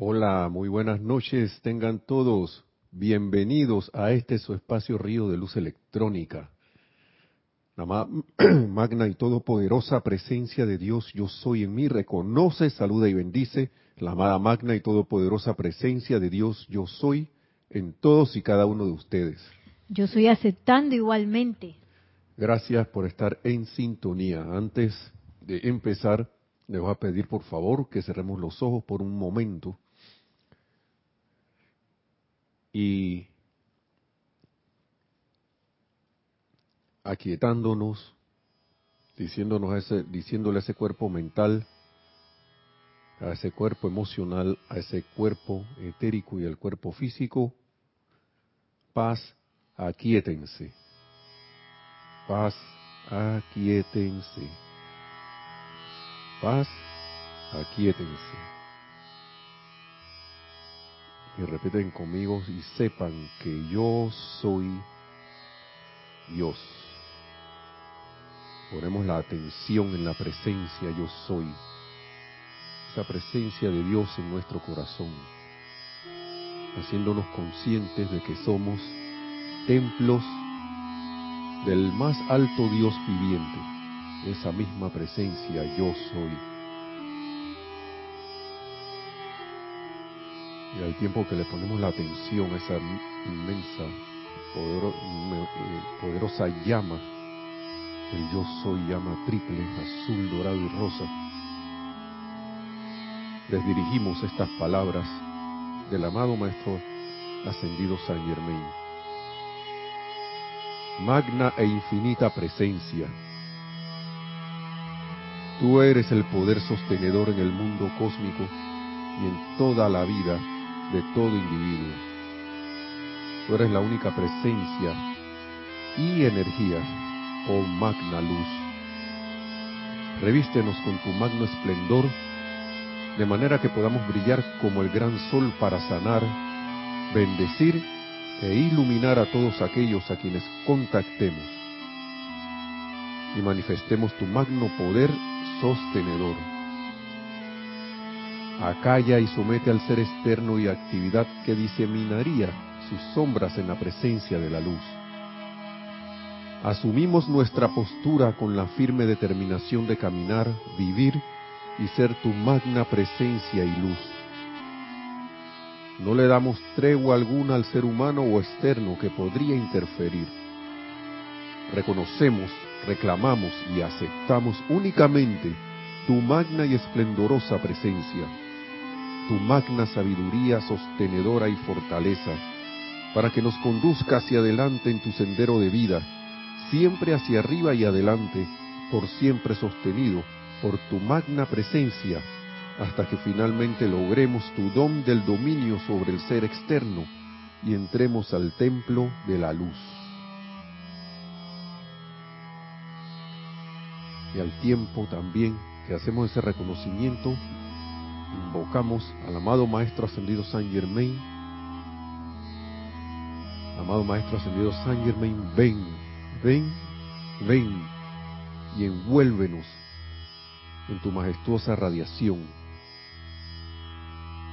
Hola, muy buenas noches. Tengan todos bienvenidos a este su espacio Río de Luz Electrónica. La magna y todopoderosa presencia de Dios, yo soy en mí, reconoce, saluda y bendice la amada magna y todopoderosa presencia de Dios, yo soy en todos y cada uno de ustedes. Yo estoy aceptando igualmente. Gracias por estar en sintonía. Antes de empezar, les voy a pedir por favor que cerremos los ojos por un momento y aquietándonos, diciéndonos ese, diciéndole a ese cuerpo mental, a ese cuerpo emocional, a ese cuerpo etérico y al cuerpo físico, paz, aquietense. Paz, aquietense. Paz, aquietense y repiten conmigo y sepan que yo soy Dios. Ponemos la atención en la presencia yo soy. Esa presencia de Dios en nuestro corazón. Haciéndonos conscientes de que somos templos del más alto Dios viviente. Esa misma presencia yo soy. Y al tiempo que le ponemos la atención a esa inmensa, poderosa llama, el yo soy llama triple, azul, dorado y rosa, les dirigimos estas palabras del amado Maestro Ascendido San Germain. Magna e infinita presencia, tú eres el poder sostenedor en el mundo cósmico y en toda la vida de todo individuo. Tú eres la única presencia y energía, oh magna luz. Revístenos con tu magno esplendor, de manera que podamos brillar como el gran sol para sanar, bendecir e iluminar a todos aquellos a quienes contactemos. Y manifestemos tu magno poder sostenedor acalla y somete al ser externo y actividad que diseminaría sus sombras en la presencia de la luz. Asumimos nuestra postura con la firme determinación de caminar, vivir y ser tu magna presencia y luz. No le damos tregua alguna al ser humano o externo que podría interferir. Reconocemos, reclamamos y aceptamos únicamente tu magna y esplendorosa presencia tu magna sabiduría sostenedora y fortaleza, para que nos conduzca hacia adelante en tu sendero de vida, siempre hacia arriba y adelante, por siempre sostenido por tu magna presencia, hasta que finalmente logremos tu don del dominio sobre el ser externo y entremos al templo de la luz. Y al tiempo también que hacemos ese reconocimiento, invocamos al amado Maestro Ascendido San Germain. Amado Maestro Ascendido San Germain, ven, ven, ven y envuélvenos en tu majestuosa radiación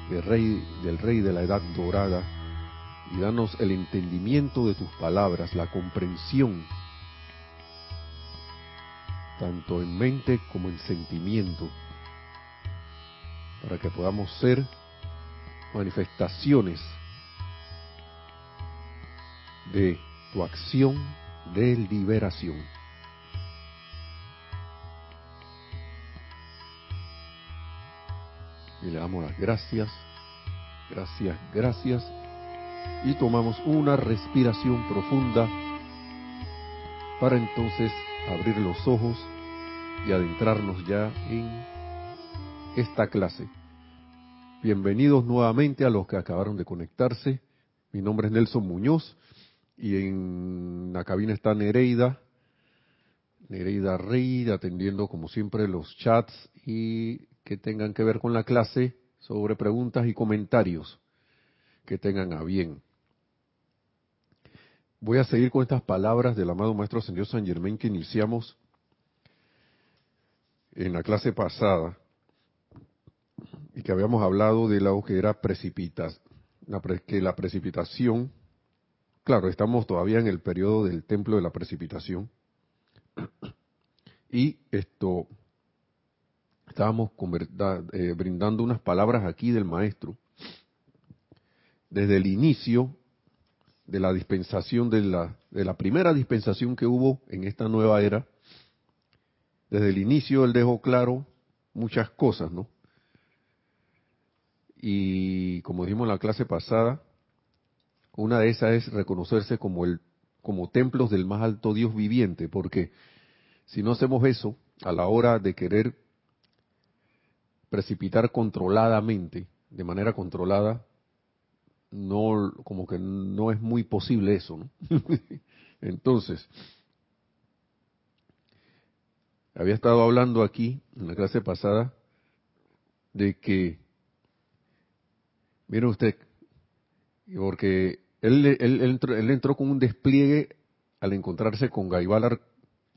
del rey, del rey de la edad dorada y danos el entendimiento de tus palabras, la comprensión, tanto en mente como en sentimiento para que podamos ser manifestaciones de tu acción de liberación. Y le damos las gracias, gracias, gracias. Y tomamos una respiración profunda para entonces abrir los ojos y adentrarnos ya en esta clase. Bienvenidos nuevamente a los que acabaron de conectarse. Mi nombre es Nelson Muñoz y en la cabina está Nereida, Nereida Rey, atendiendo como siempre los chats y que tengan que ver con la clase sobre preguntas y comentarios que tengan a bien. Voy a seguir con estas palabras del amado Maestro Señor San Germain que iniciamos en la clase pasada y que habíamos hablado de lo que era precipitas, que la precipitación, claro, estamos todavía en el periodo del templo de la precipitación, y esto, estábamos eh, brindando unas palabras aquí del maestro, desde el inicio de la dispensación, de la, de la primera dispensación que hubo en esta nueva era, desde el inicio él dejó claro muchas cosas, ¿no? Y como dijimos en la clase pasada, una de esas es reconocerse como el como templos del más alto Dios viviente, porque si no hacemos eso a la hora de querer precipitar controladamente, de manera controlada, no como que no es muy posible eso, ¿no? Entonces, había estado hablando aquí en la clase pasada de que, mire usted, porque él, él, entró, él, entró, con un despliegue al encontrarse con Gaibalar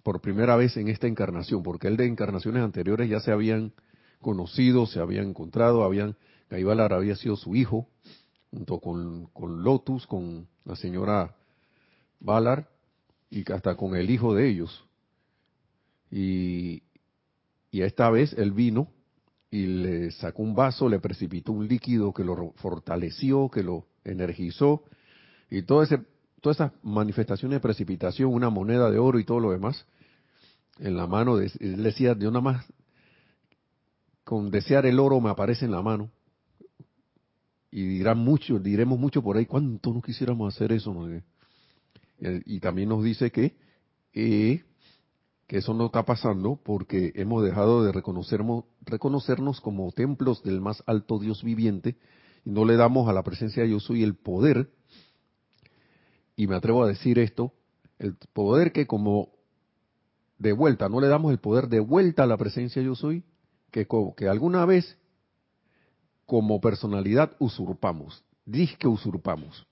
por primera vez en esta encarnación, porque él de encarnaciones anteriores ya se habían conocido, se habían encontrado, habían Gaibalar había sido su hijo, junto con, con Lotus, con la señora Valar, y hasta con el hijo de ellos. Y, y esta vez él vino y le sacó un vaso, le precipitó un líquido que lo fortaleció, que lo energizó, y todo ese, todas esas manifestaciones de precipitación, una moneda de oro y todo lo demás, en la mano, de, él decía, yo nada más con desear el oro me aparece en la mano. Y dirán mucho, diremos mucho por ahí, ¿cuánto no quisiéramos hacer eso? Y, también nos dice que eh, que eso no está pasando porque hemos dejado de reconocernos, reconocernos como templos del más alto Dios viviente y no le damos a la presencia de yo soy el poder, y me atrevo a decir esto, el poder que como de vuelta, no le damos el poder de vuelta a la presencia yo soy, que, que alguna vez como personalidad usurpamos, que usurpamos.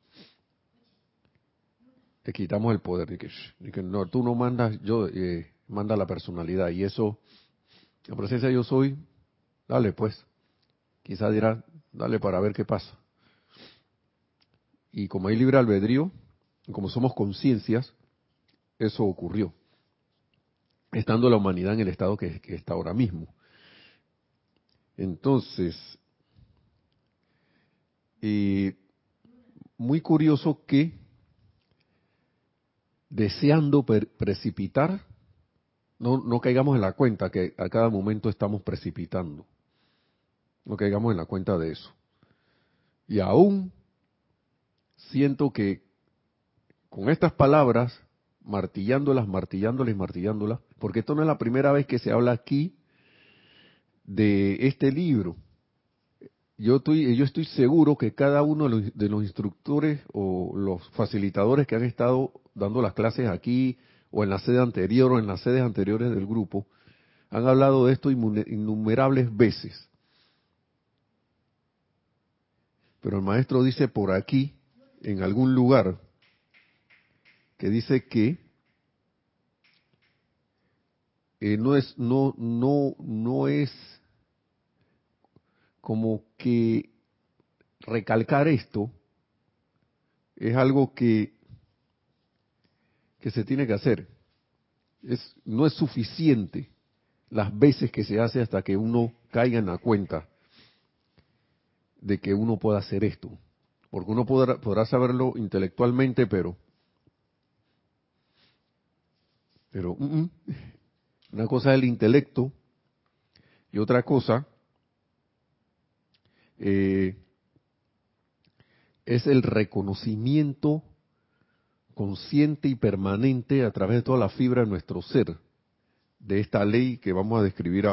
Te quitamos el poder, de que, no, tú no mandas, yo, eh, manda la personalidad. Y eso, la presencia yo soy, dale pues. Quizá dirá, dale para ver qué pasa. Y como hay libre albedrío, como somos conciencias, eso ocurrió. Estando la humanidad en el estado que, que está ahora mismo. Entonces, y muy curioso que deseando precipitar no, no caigamos en la cuenta que a cada momento estamos precipitando. No caigamos en la cuenta de eso. Y aún siento que con estas palabras, martillándolas, martillándolas, martillándolas, porque esto no es la primera vez que se habla aquí de este libro. Yo estoy, yo estoy seguro que cada uno de los, de los instructores o los facilitadores que han estado dando las clases aquí o en la sede anterior o en las sedes anteriores del grupo, han hablado de esto innumerables veces. Pero el maestro dice por aquí, en algún lugar, que dice que eh, no es no no no es como que recalcar esto es algo que que se tiene que hacer. No es suficiente las veces que se hace hasta que uno caiga en la cuenta de que uno pueda hacer esto. Porque uno podrá, podrá saberlo intelectualmente, pero... Pero mm, mm, una cosa es el intelecto y otra cosa eh, es el reconocimiento consciente y permanente a través de toda la fibra de nuestro ser, de esta ley que vamos a describir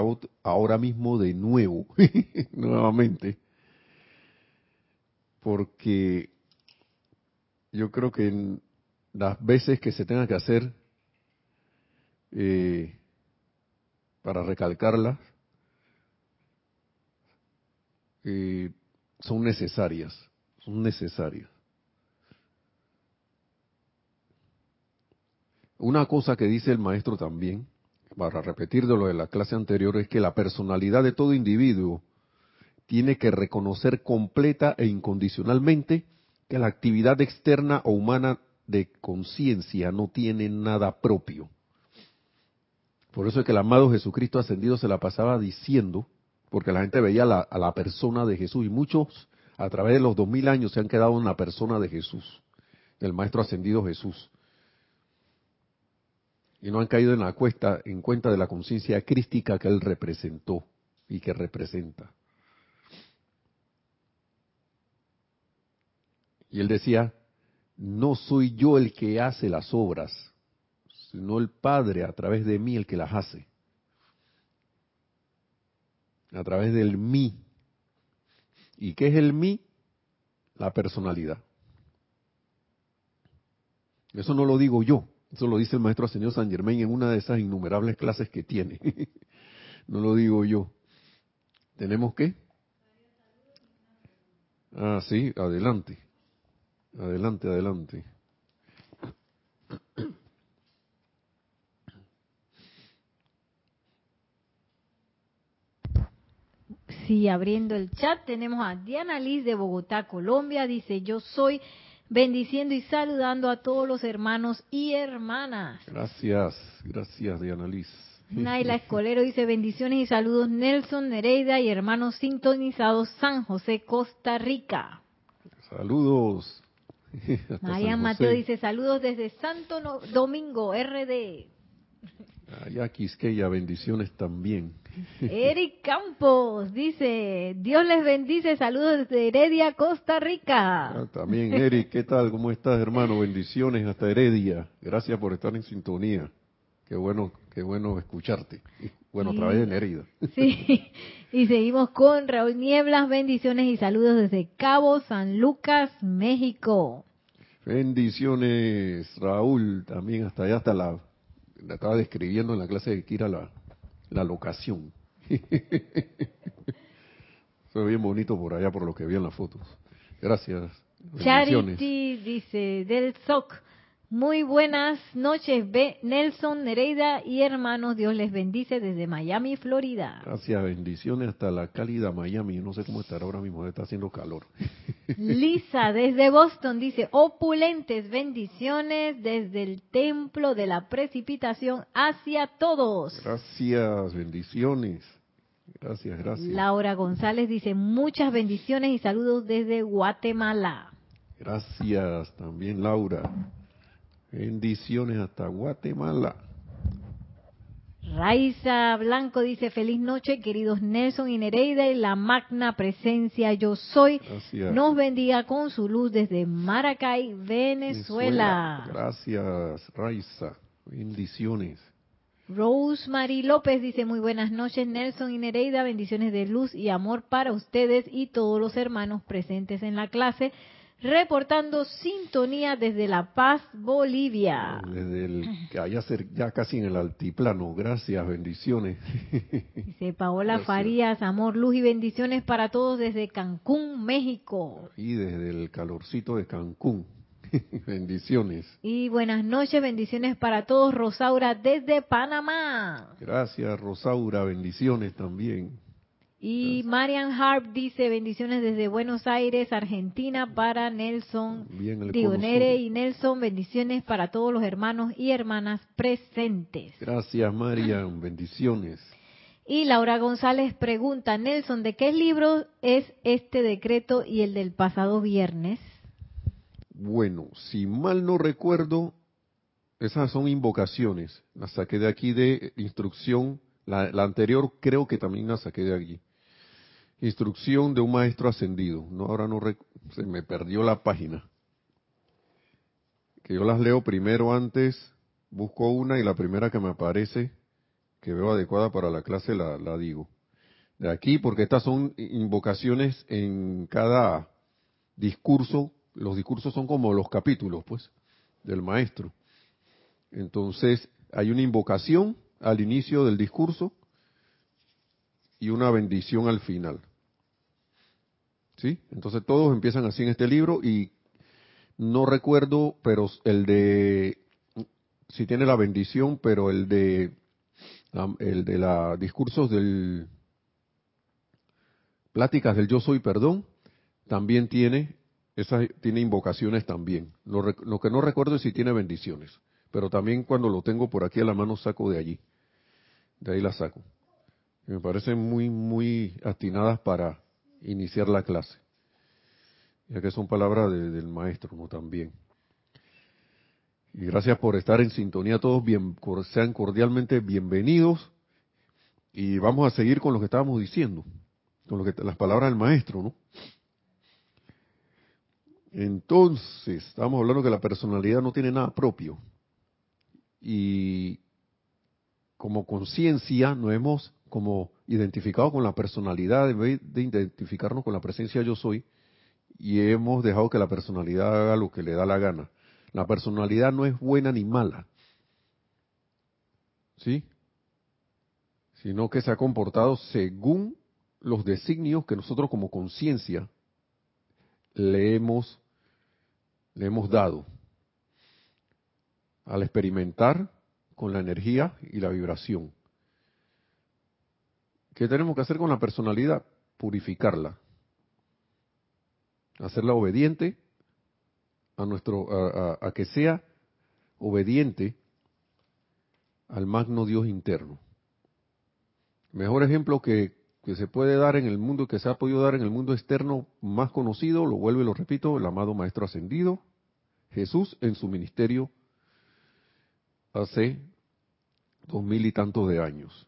ahora mismo de nuevo, nuevamente, porque yo creo que en las veces que se tenga que hacer eh, para recalcarlas, eh, son necesarias, son necesarias. Una cosa que dice el maestro también, para repetir de lo de la clase anterior, es que la personalidad de todo individuo tiene que reconocer completa e incondicionalmente que la actividad externa o humana de conciencia no tiene nada propio. Por eso es que el amado Jesucristo ascendido se la pasaba diciendo, porque la gente veía a la persona de Jesús y muchos a través de los dos mil años se han quedado en la persona de Jesús, del Maestro ascendido Jesús. Y no han caído en la cuesta, en cuenta de la conciencia crística que él representó y que representa. Y él decía, no soy yo el que hace las obras, sino el Padre a través de mí el que las hace. A través del mí. ¿Y qué es el mí? La personalidad. Eso no lo digo yo, eso lo dice el maestro Señor San Germain en una de esas innumerables clases que tiene. no lo digo yo. ¿Tenemos qué? Ah, sí, adelante. Adelante, adelante. Sí, abriendo el chat tenemos a Diana Liz de Bogotá, Colombia. Dice, yo soy bendiciendo y saludando a todos los hermanos y hermanas. Gracias, gracias Diana Liz. Naila Escolero dice bendiciones y saludos Nelson Nereida y hermanos sintonizados San José, Costa Rica. Saludos. María Mateo dice saludos desde Santo Domingo, RD. Allá Quisqueya, bendiciones también. Eric Campos dice, Dios les bendice, saludos desde Heredia, Costa Rica. Ah, también Eric, ¿qué tal? ¿Cómo estás hermano? Bendiciones hasta Heredia. Gracias por estar en sintonía. Qué bueno, qué bueno escucharte. Bueno, otra vez en herida. Sí, y seguimos con Raúl Nieblas, bendiciones y saludos desde Cabo San Lucas, México. Bendiciones, Raúl, también hasta allá, hasta la, la estaba describiendo en la clase de Kira la, la locación. Fue bien bonito por allá, por lo que vi en las fotos. Gracias. Charity dice, del SOC, muy buenas noches, Nelson, Nereida y hermanos. Dios les bendice desde Miami, Florida. Gracias, bendiciones hasta la cálida Miami. No sé cómo estará ahora mismo, está haciendo calor. Lisa, desde Boston, dice, opulentes bendiciones desde el templo de la precipitación hacia todos. Gracias, bendiciones. Gracias, gracias. Laura González dice, muchas bendiciones y saludos desde Guatemala. Gracias también, Laura. Bendiciones hasta Guatemala. Raiza Blanco dice, feliz noche, queridos Nelson y Nereida y la magna presencia yo soy. Nos bendiga con su luz desde Maracay, Venezuela. Gracias, Raiza. Bendiciones. Rosemary López dice, muy buenas noches, Nelson y Nereida, bendiciones de luz y amor para ustedes y todos los hermanos presentes en la clase reportando sintonía desde La Paz, Bolivia. Desde el, allá ya casi en el altiplano. Gracias, bendiciones. Dice Paola Farías, amor, luz y bendiciones para todos desde Cancún, México. Y desde el calorcito de Cancún. bendiciones. Y buenas noches, bendiciones para todos, Rosaura, desde Panamá. Gracias, Rosaura, bendiciones también. Y Marian Harp dice bendiciones desde Buenos Aires, Argentina, para Nelson. Digo, Nere y Nelson, bendiciones para todos los hermanos y hermanas presentes. Gracias, Marian, bendiciones. Y Laura González pregunta, Nelson, ¿de qué libro es este decreto y el del pasado viernes? Bueno, si mal no recuerdo, esas son invocaciones. Las saqué de aquí de instrucción. La, la anterior creo que también la saqué de aquí instrucción de un maestro ascendido. No, ahora no se me perdió la página. Que yo las leo primero antes, busco una y la primera que me aparece, que veo adecuada para la clase, la, la digo. De aquí, porque estas son invocaciones en cada discurso. Los discursos son como los capítulos, pues, del maestro. Entonces, hay una invocación al inicio del discurso y una bendición al final. ¿Sí? Entonces todos empiezan así en este libro y no recuerdo, pero el de, si tiene la bendición, pero el de, el de la discursos del, Pláticas del Yo Soy Perdón también tiene, esas, tiene invocaciones también. Lo, lo que no recuerdo es si tiene bendiciones, pero también cuando lo tengo por aquí a la mano saco de allí. De ahí la saco. Me parecen muy, muy atinadas para iniciar la clase. Ya que son palabras del maestro, ¿no? También. Y gracias por estar en sintonía todos, sean cordialmente bienvenidos. Y vamos a seguir con lo que estábamos diciendo, con lo que, las palabras del maestro, ¿no? Entonces, estamos hablando que la personalidad no tiene nada propio. Y como conciencia nos hemos como identificado con la personalidad en vez de identificarnos con la presencia yo soy y hemos dejado que la personalidad haga lo que le da la gana. La personalidad no es buena ni mala. ¿Sí? Sino que se ha comportado según los designios que nosotros como conciencia le hemos, le hemos dado. Al experimentar con la energía y la vibración. ¿Qué tenemos que hacer con la personalidad? Purificarla. Hacerla obediente a nuestro, a, que sea obediente al magno Dios interno. Mejor ejemplo que, que se puede dar en el mundo, que se ha podido dar en el mundo externo más conocido, lo vuelvo y lo repito, el amado Maestro Ascendido, Jesús en su ministerio hace dos mil y tantos de años.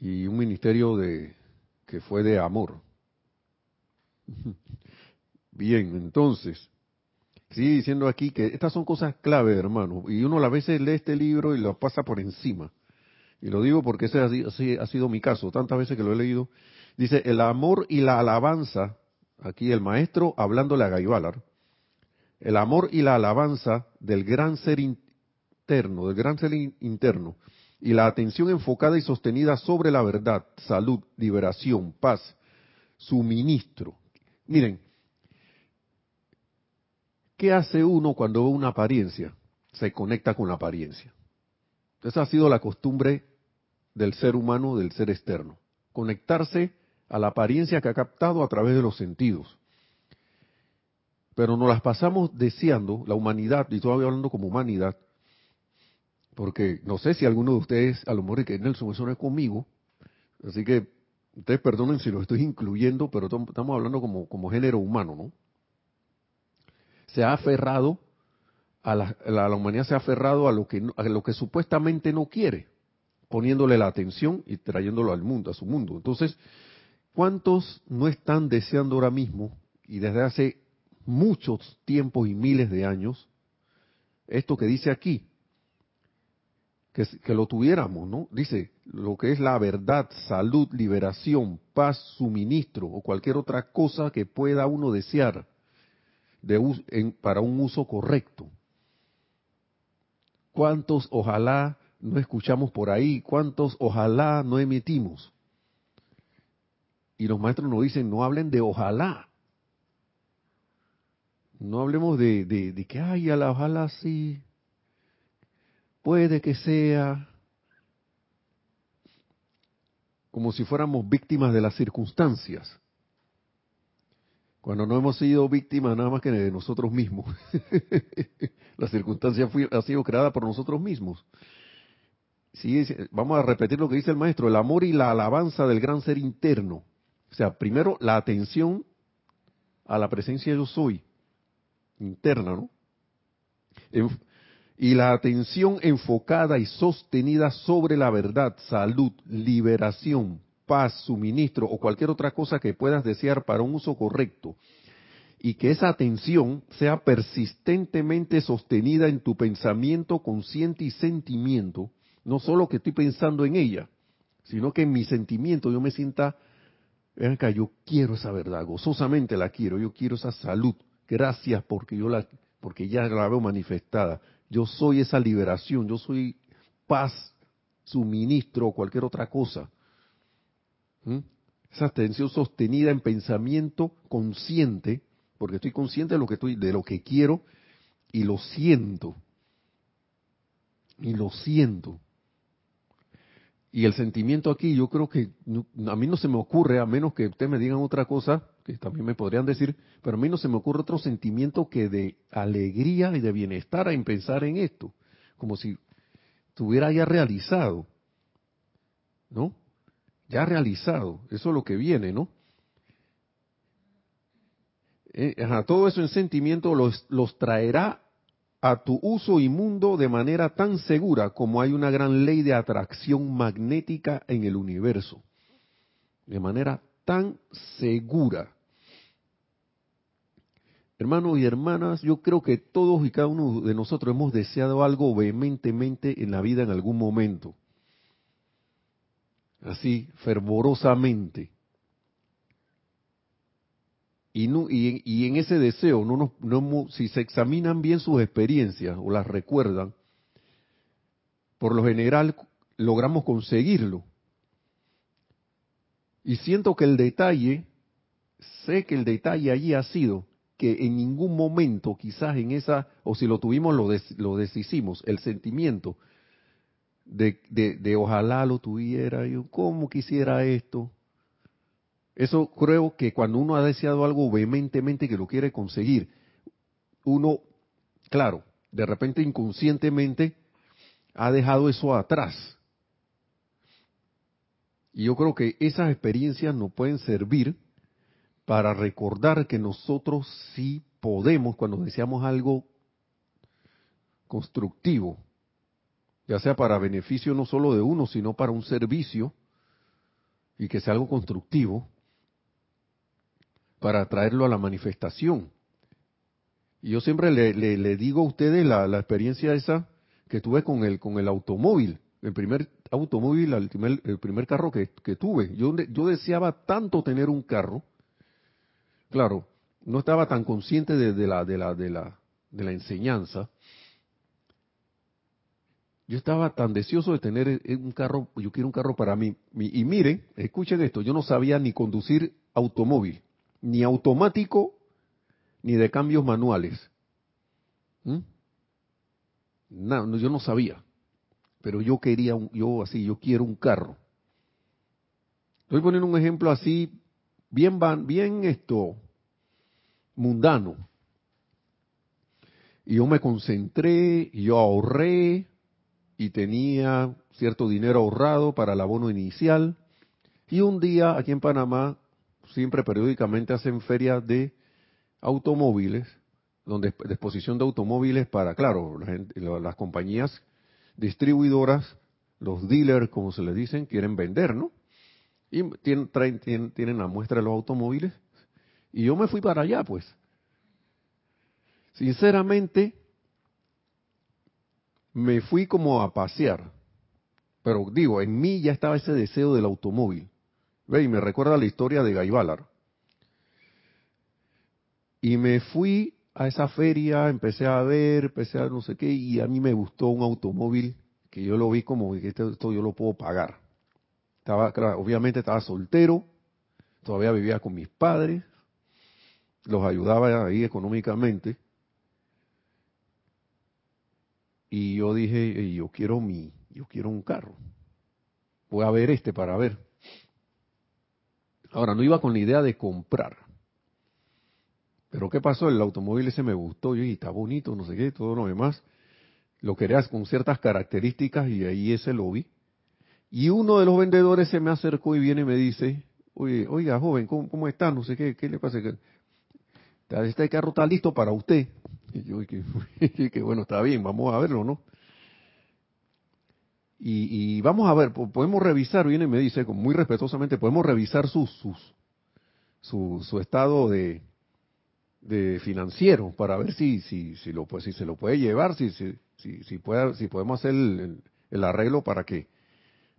Y un ministerio de que fue de amor. Bien, entonces, sigue diciendo aquí que estas son cosas clave, hermano, y uno a veces lee este libro y lo pasa por encima. Y lo digo porque ese ha sido mi caso, tantas veces que lo he leído. Dice, el amor y la alabanza, aquí el maestro hablándole a Gaibalar, el amor y la alabanza del gran ser interno, del gran ser interno, y la atención enfocada y sostenida sobre la verdad, salud, liberación, paz, suministro. Miren, ¿qué hace uno cuando ve una apariencia? Se conecta con la apariencia. Esa ha sido la costumbre del ser humano, del ser externo. Conectarse a la apariencia que ha captado a través de los sentidos pero nos las pasamos deseando, la humanidad, y todavía hablando como humanidad, porque no sé si alguno de ustedes, a lo mejor que Nelson, eso no es conmigo, así que ustedes perdonen si lo estoy incluyendo, pero estamos hablando como, como género humano, ¿no? Se ha aferrado, a la, la, humanidad se ha aferrado a lo, que, a lo que supuestamente no quiere, poniéndole la atención y trayéndolo al mundo, a su mundo. Entonces, ¿cuántos no están deseando ahora mismo, y desde hace muchos tiempos y miles de años, esto que dice aquí, que, lo tuviéramos, ¿no? Dice, lo que es la verdad, salud, liberación, paz, suministro o cualquier otra cosa que pueda uno desear de, para un uso correcto. ¿Cuántos ojalá no escuchamos por ahí? ¿Cuántos ojalá no emitimos? Y los maestros nos dicen, no hablen de ojalá, no hablemos de, de, que, ay, a ojalá sí, puede que sea, como si fuéramos víctimas de las circunstancias, cuando no hemos sido víctimas nada más que de nosotros mismos. la circunstancia ha sido creada por nosotros mismos. Sí, vamos a repetir lo que dice el maestro, el amor y la alabanza del gran ser interno. O sea, primero la atención a la presencia yo soy interna, ¿no? Y la atención enfocada y sostenida sobre la verdad, salud, liberación, paz, suministro o cualquier otra cosa que puedas desear para un uso correcto. Y que esa atención sea persistentemente sostenida en tu pensamiento consciente y sentimiento, no solo que estoy pensando en ella, sino que en mi sentimiento yo me sienta, vean acá, yo quiero esa verdad, gozosamente la quiero, yo quiero esa salud, Gracias porque yo la, porque ya la veo manifestada. Yo soy esa liberación, yo soy paz, suministro o cualquier otra cosa. ¿Mm? Esa atención sostenida en pensamiento consciente, porque estoy consciente de lo que estoy, de lo que quiero y lo siento. Y lo siento. Y el sentimiento aquí, yo creo que a mí no se me ocurre, a menos que ustedes me digan otra cosa, que también me podrían decir, pero a mí no se me ocurre otro sentimiento que de alegría y de bienestar en pensar en esto, como si estuviera ya realizado, ¿no? Ya realizado, eso es lo que viene, ¿no? Eh, todo eso en sentimiento los, los traerá a tu uso inmundo de manera tan segura como hay una gran ley de atracción magnética en el universo. De manera tan segura. Hermanos y hermanas, yo creo que todos y cada uno de nosotros hemos deseado algo vehementemente en la vida en algún momento. Así, fervorosamente. Y, en ese deseo, no, no, si se examinan bien sus experiencias o las recuerdan, por lo general logramos conseguirlo. Y siento que el detalle, sé que el detalle allí ha sido que en ningún momento, quizás en esa, o si lo tuvimos, lo, lo deshicimos, el sentimiento de, de, de, ojalá lo tuviera, yo cómo quisiera esto, eso creo que cuando uno ha deseado algo vehementemente que lo quiere conseguir, uno, claro, de repente inconscientemente ha dejado eso atrás. Y yo creo que esas experiencias nos pueden servir para recordar que nosotros sí podemos, cuando deseamos algo constructivo, ya sea para beneficio no solo de uno, sino para un servicio, y que sea algo constructivo, para traerlo a la manifestación. Y yo siempre le, le, digo a ustedes la, experiencia esa que tuve con el, con el automóvil, el primer automóvil, el primer, el primer carro que, que, tuve. Yo, yo deseaba tanto tener un carro, claro, no estaba tan consciente de, la, de, la, de, la, de la enseñanza. Yo estaba tan deseoso de tener un carro, yo quiero un carro para mí. Y miren, escuchen esto, yo no sabía ni conducir automóvil ni automático ni de cambios manuales. ¿Mm? No, yo no sabía, pero yo quería, yo así, yo quiero un carro. Estoy poniendo un ejemplo así, bien, bien esto, mundano. Y yo me concentré, y yo ahorré, y tenía cierto dinero ahorrado para el abono inicial. Y un día aquí en Panamá siempre periódicamente hacen ferias de automóviles, donde de exposición de automóviles para, claro, las compañías distribuidoras, los dealers, como se les dicen, quieren vender, ¿no? Y tienen, la muestra de los automóviles. Y yo me fui para allá, pues. Sinceramente, me fui como a pasear. Pero digo, en mí ya estaba ese deseo del automóvil. Ve, y me recuerda la historia de Gaibalar. Y me fui a esa feria, empecé a ver, empecé a no sé qué, y a mí me gustó un automóvil que yo lo vi como que esto, yo lo puedo pagar. Estaba, obviamente estaba soltero, todavía vivía con mis padres, los ayudaba ahí económicamente. Y yo dije, yo quiero mi, yo quiero un carro. Voy a ver este para ver. Ahora, no iba con la idea de comprar. Pero ¿qué pasó? El automóvil ese me gustó, y está bonito, no sé qué, todo lo demás. Lo quería con ciertas características y ahí ese lo vi. Y uno de los vendedores se me acercó y viene y me dice, oye, oiga, joven, ¿cómo, está? No sé qué, ¿qué le pasa? Este carro está listo para usted. Y yo, que, bueno, está bien, vamos a verlo, ¿no? Y, vamos a ver, podemos revisar, viene y me dice, muy respetuosamente, podemos revisar sus, su, su estado de, de financiero para ver si, si, si, lo, pues, si se lo puede llevar, si, si, si, si, puede, si podemos hacer el, el, arreglo para que,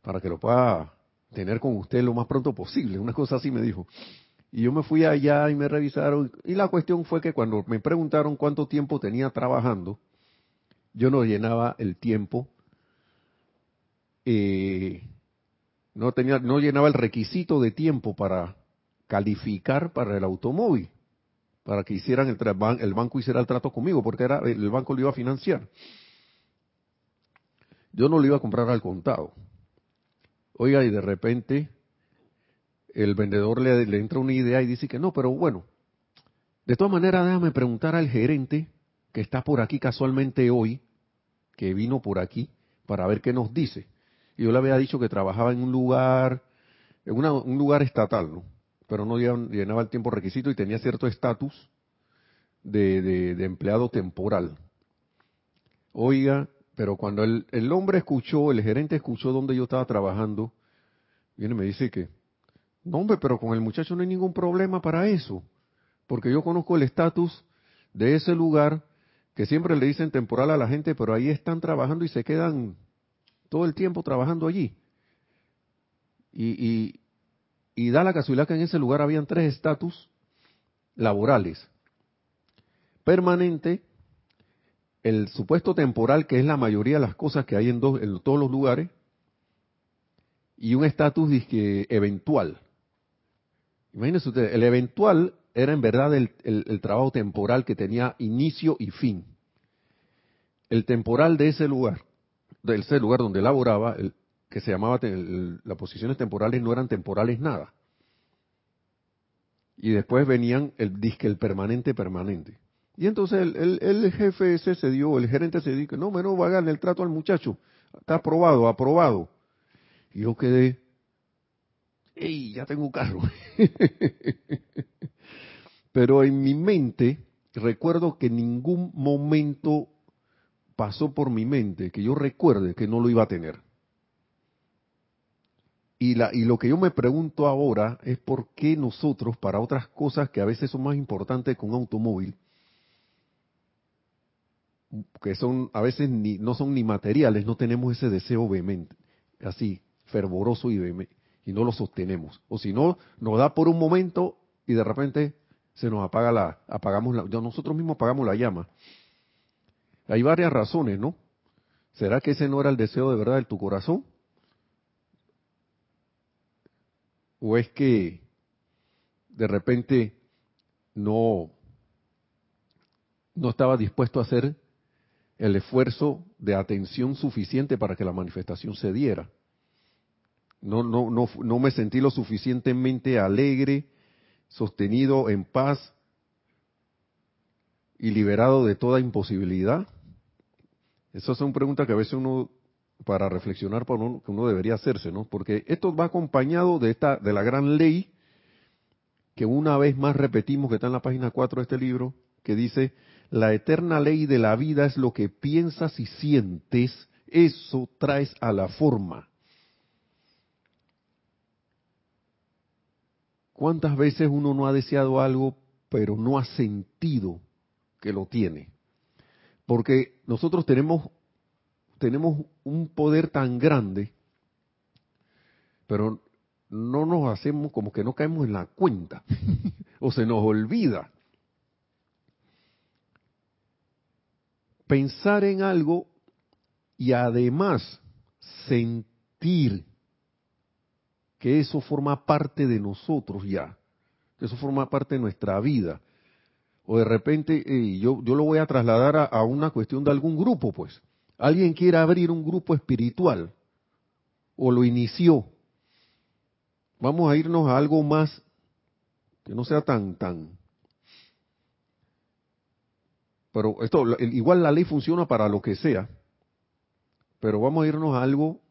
para que lo pueda tener con usted lo más pronto posible. Una cosa así me dijo. Y yo me fui allá y me revisaron. Y la cuestión fue que cuando me preguntaron cuánto tiempo tenía trabajando, yo no llenaba el tiempo eh, no tenía, no llenaba el requisito de tiempo para calificar para el automóvil, para que hicieran el, el banco hiciera el trato conmigo, porque era el banco lo iba a financiar. Yo no lo iba a comprar al contado. Oiga, y de repente el vendedor le, entra una idea y dice que no, pero bueno, de todas maneras déjame preguntar al gerente que está por aquí casualmente hoy, que vino por aquí, para ver qué nos dice. Y yo le había dicho que trabajaba en un lugar, en un lugar estatal, ¿no? Pero no llenaba el tiempo requisito y tenía cierto estatus de, de, empleado temporal. Oiga, pero cuando el, el, hombre escuchó, el gerente escuchó donde yo estaba trabajando, viene y me dice que, no hombre, pero con el muchacho no hay ningún problema para eso, porque yo conozco el estatus de ese lugar que siempre le dicen temporal a la gente, pero ahí están trabajando y se quedan todo el tiempo trabajando allí. Y, y, da la casualidad que en ese lugar habían tres estatus laborales. Permanente, el supuesto temporal, que es la mayoría de las cosas que hay en, en todos los lugares, y un estatus eventual. Imagínense ustedes, el eventual era en verdad el, trabajo temporal que tenía inicio y fin. El temporal de ese lugar, de ese lugar donde laboraba, el, que se llamaba, las posiciones temporales no eran temporales nada. Y después venían el disque, el permanente, permanente. Y entonces el, jefe ese se dio, el gerente se dijo, no, menos ganar el trato al muchacho. Está aprobado, aprobado. Y yo quedé, ¡ey! Ya tengo un carro. Pero en mi mente recuerdo que ningún momento pasó por mi mente que yo recuerde que no lo iba a tener. Y, la, y lo que yo me pregunto ahora es por qué nosotros, para otras cosas que a veces son más importantes que un automóvil, que son a veces ni, no son ni materiales, no tenemos ese deseo vehemente, así, fervoroso y no lo sostenemos. O si no, nos da por un momento y de repente se nos apaga la, apagamos la, nosotros mismos apagamos la llama. Hay varias razones, ¿no? ¿Será que ese no era el deseo de verdad de tu corazón? ¿O es que de repente no, no estaba dispuesto a hacer el esfuerzo de atención suficiente para que la manifestación se diera? No, no, no, no me sentí lo suficientemente alegre sostenido en paz y liberado de toda imposibilidad? Esas son preguntas que a veces uno, para reflexionar, por uno, que uno debería hacerse, ¿no? Porque esto va acompañado de esta, de la gran ley que una vez más repetimos, que está en la página 4 de este libro, que dice, la eterna ley de la vida es lo que piensas y sientes, eso traes a la forma. ¿Cuántas veces uno no ha deseado algo, pero no ha sentido que lo tiene? Porque nosotros tenemos, tenemos un poder tan grande, pero no nos hacemos como que no caemos en la cuenta, o se nos olvida. Pensar en algo y además sentir que eso forma parte de nosotros ya, que eso forma parte de nuestra vida. O de repente yo, yo lo voy a trasladar a, una cuestión de algún grupo, pues. Alguien quiere abrir un grupo espiritual o lo inició. Vamos a irnos a algo más que no sea tan tan pero esto igual la ley funciona para lo que sea pero vamos a irnos a algo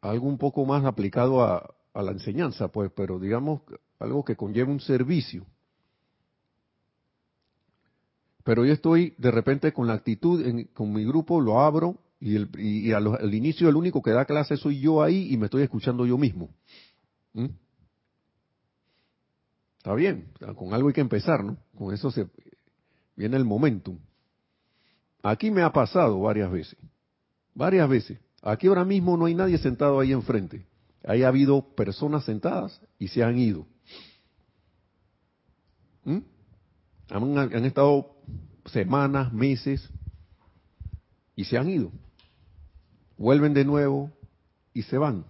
algo un poco más aplicado a, la enseñanza, pues, pero digamos algo que conlleva un servicio. Pero yo estoy de repente con la actitud, con mi grupo lo abro y, el, y, al, inicio el único que da clase soy yo ahí y me estoy escuchando yo mismo. ¿Mm? Está bien, con algo hay que empezar, ¿no? Con eso se viene el momentum. Aquí me ha pasado varias veces, varias veces. Aquí ahora mismo no hay nadie sentado ahí enfrente. Ahí ha habido personas sentadas y se han ido. ¿Mm? Han, estado semanas, meses y se han ido. Vuelven de nuevo y se van.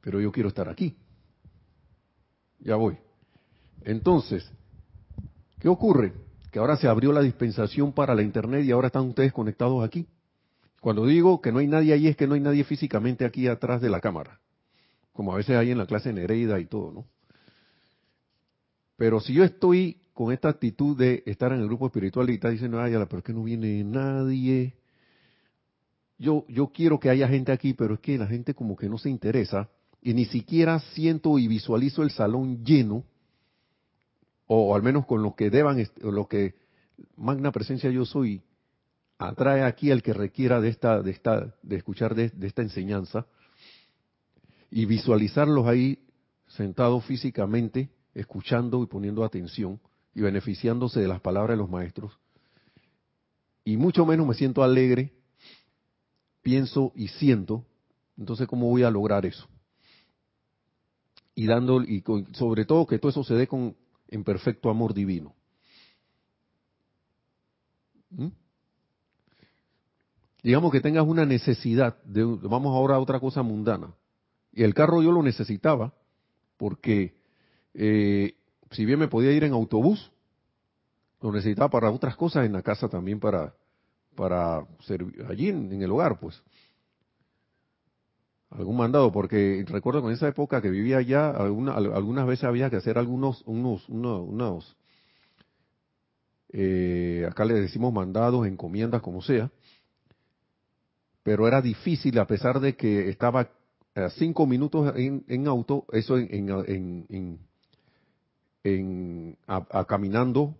Pero yo quiero estar aquí. Ya voy. Entonces, ¿qué ocurre? Que ahora se abrió la dispensación para la internet y ahora están ustedes conectados aquí Cuando digo que no hay nadie ahí es que no hay nadie físicamente aquí atrás de la cámara, como a veces hay en la clase Nereida y todo, ¿no? Pero si yo estoy con esta actitud de estar en el grupo espiritual y está diciendo, ay, pero es que no viene nadie. Yo, yo quiero que haya gente aquí, pero es que la gente como que no se interesa y ni siquiera siento y visualizo el salón lleno, o, al menos con lo que deban, lo que magna presencia yo soy, atrae aquí al que requiera de esta, de esta, de escuchar de, esta enseñanza, y visualizarlos ahí sentados físicamente, escuchando y poniendo atención, y beneficiándose de las palabras de los maestros. Y mucho menos me siento alegre, pienso y siento. Entonces, ¿cómo voy a lograr eso? Y dando, y sobre todo que todo eso se dé con, en perfecto amor divino. ¿Mm? Digamos que tengas una necesidad de, vamos ahora a otra cosa mundana. Y el carro yo lo necesitaba porque eh, si bien me podía ir en autobús, lo necesitaba para otras cosas en la casa también para, para servir allí en, el hogar, pues. Algún mandado, porque recuerdo que en esa época que vivía allá, algunas veces había que hacer algunos, unos, unos, unos eh, acá le decimos mandados, encomiendas, como sea, pero era difícil a pesar de que estaba a cinco minutos en, auto, eso en, en, en a, caminando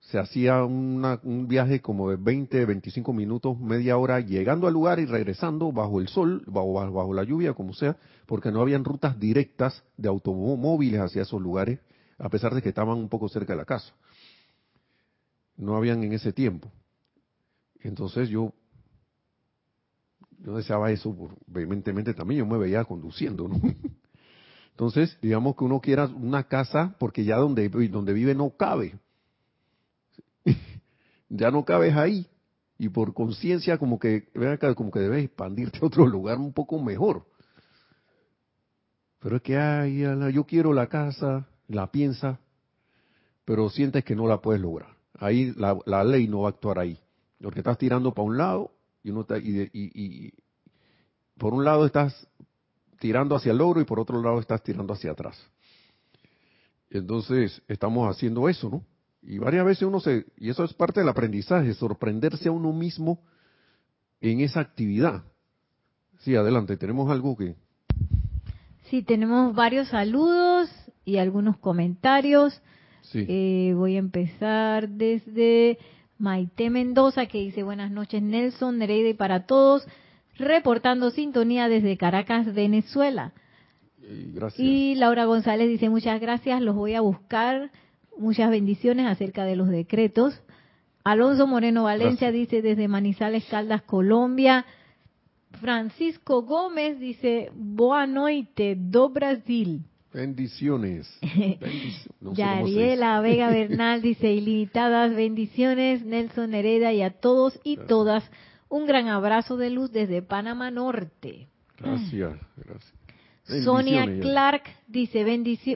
se hacía un viaje como de 20, 25 minutos, media hora, llegando al lugar y regresando bajo el sol, bajo, bajo la lluvia, como sea, porque no habían rutas directas de automóviles hacia esos lugares, a pesar de que estaban un poco cerca de la casa. No habían en ese tiempo. Entonces yo, yo deseaba eso, vehementemente también yo me veía conduciendo, ¿no? Entonces, digamos que uno quiera una casa porque ya donde, donde vive no cabe. Ya no cabes ahí. Y por conciencia como que, como que debes expandirte a otro lugar un poco mejor. Pero es que, ay, yo quiero la casa, la piensa, pero sientes que no la puedes lograr. Ahí la, la ley no va a actuar ahí. Porque estás tirando para un lado y, uno y, y por un lado estás tirando hacia el logro y por otro lado estás tirando hacia atrás. Entonces, estamos haciendo eso, ¿no? Y varias veces uno se, y eso es parte del aprendizaje, sorprenderse a uno mismo en esa actividad. Sí, adelante, tenemos algo que... Sí, tenemos varios saludos y algunos comentarios. Sí. Eh, voy a empezar desde Maite Mendoza, que dice buenas noches Nelson, Nereida y para todos reportando sintonía desde Caracas, Venezuela. Y Laura González dice muchas gracias, los voy a buscar. Muchas bendiciones acerca de los decretos. Alonso Moreno Valencia dice desde Manizales, Caldas, Colombia. Francisco Gómez dice Boa noite do Brasil. Bendiciones. Yariela Vega Bernal dice ilimitadas bendiciones Nelson Hereda y a todos y todas un gran abrazo de luz desde Panamá Norte. Gracias, gracias. Sonia Clark dice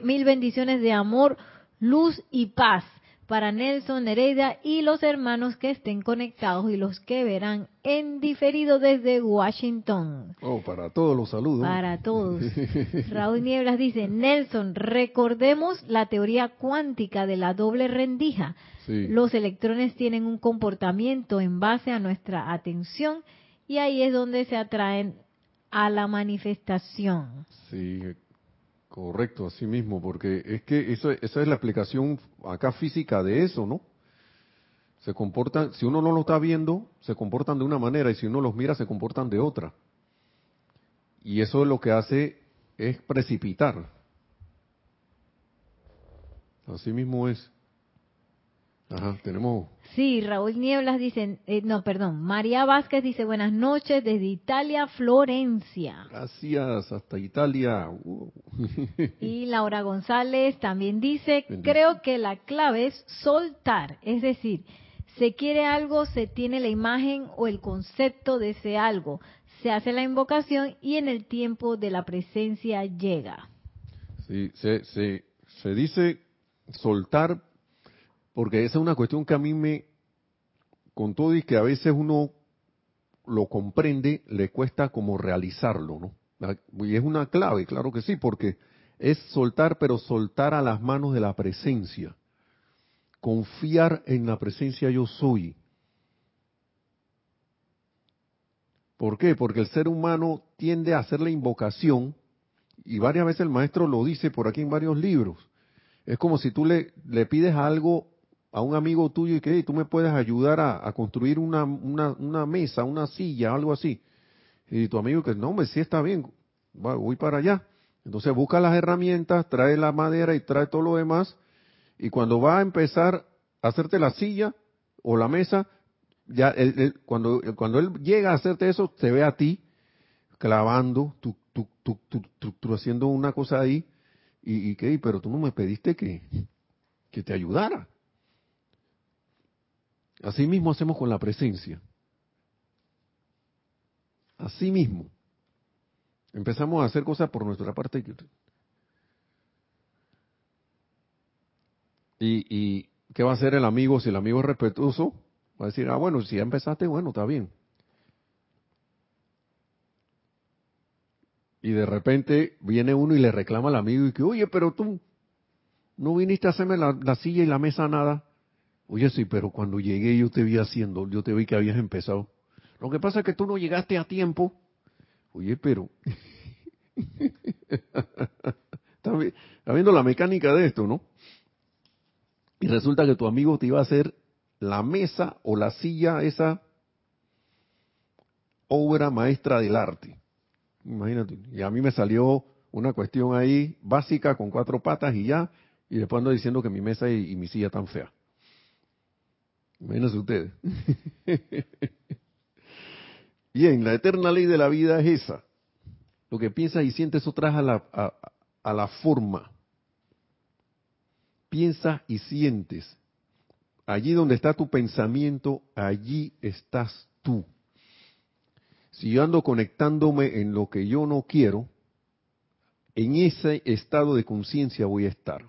mil bendiciones de amor, luz y paz para Nelson Nereida y los hermanos que estén conectados y los que verán en diferido desde Washington. Oh, para todos los saludos. Para todos. Raúl Nieblas dice, Nelson, recordemos la teoría cuántica de la doble rendija. Los electrones tienen un comportamiento en base a nuestra atención y ahí es donde se atraen a la manifestación. Sí, Correcto, así mismo, porque es que eso, esa es la explicación acá física de eso, ¿no? Se comportan, si uno no lo está viendo, se comportan de una manera y si uno los mira, se comportan de otra. Y eso lo que hace es precipitar. Así mismo es. Ajá, tenemos. Sí, Raúl Nieblas dice, eh, no, perdón, María Vázquez dice buenas noches desde Italia, Florencia. Gracias, hasta Italia. Uh. Y Laura González también dice, creo que la clave es soltar, es decir, se quiere algo, se tiene la imagen o el concepto de ese algo, se hace la invocación y en el tiempo de la presencia llega. Sí, se, se, se dice soltar porque esa es una cuestión que a mí me, con todo y que a veces uno lo comprende, le cuesta como realizarlo, ¿no? Y es una clave, claro que sí, porque es soltar, pero soltar a las manos de la presencia. Confiar en la presencia yo soy. ¿Por qué? Porque el ser humano tiende a hacer la invocación, y varias veces el maestro lo dice por aquí en varios libros. Es como si tú le, le pides algo a un amigo tuyo y que tú me puedes ayudar a, construir una, una, mesa, una silla, algo así. Y tu amigo que no, me sí está bien, voy para allá. Entonces busca las herramientas, trae la madera y trae todo lo demás. Y cuando va a empezar a hacerte la silla o la mesa, ya cuando, cuando él llega a hacerte eso, se ve a ti clavando, tú, tú, tú, haciendo una cosa ahí. Y, y que, pero tú no me pediste que, que te ayudara. Así mismo hacemos con la presencia. Así mismo. Empezamos a hacer cosas por nuestra parte. Y, y ¿qué va a hacer el amigo si el amigo es respetuoso? Va a decir, ah, bueno, si ya empezaste, bueno, está bien. Y de repente viene uno y le reclama al amigo y que, oye, pero tú no viniste a hacerme la, la silla y la mesa nada. Oye, sí, pero cuando llegué yo te vi haciendo, yo te vi que habías empezado. Lo que pasa es que tú no llegaste a tiempo Oye, pero... está viendo la mecánica de esto, ¿no? Y resulta que tu amigo te iba a hacer la mesa o la silla, esa obra maestra del arte. Imagínate. Y a mí me salió una cuestión ahí básica con cuatro patas y ya, y después ando diciendo que mi mesa y, y mi silla tan fea. Imagínense ustedes. Bien, la eterna ley de la vida es esa. Lo que piensas y sientes eso trae a la, a, la forma. Piensas y sientes. Allí donde está tu pensamiento, allí estás tú. Si yo ando conectándome en lo que yo no quiero, en ese estado de conciencia voy a estar.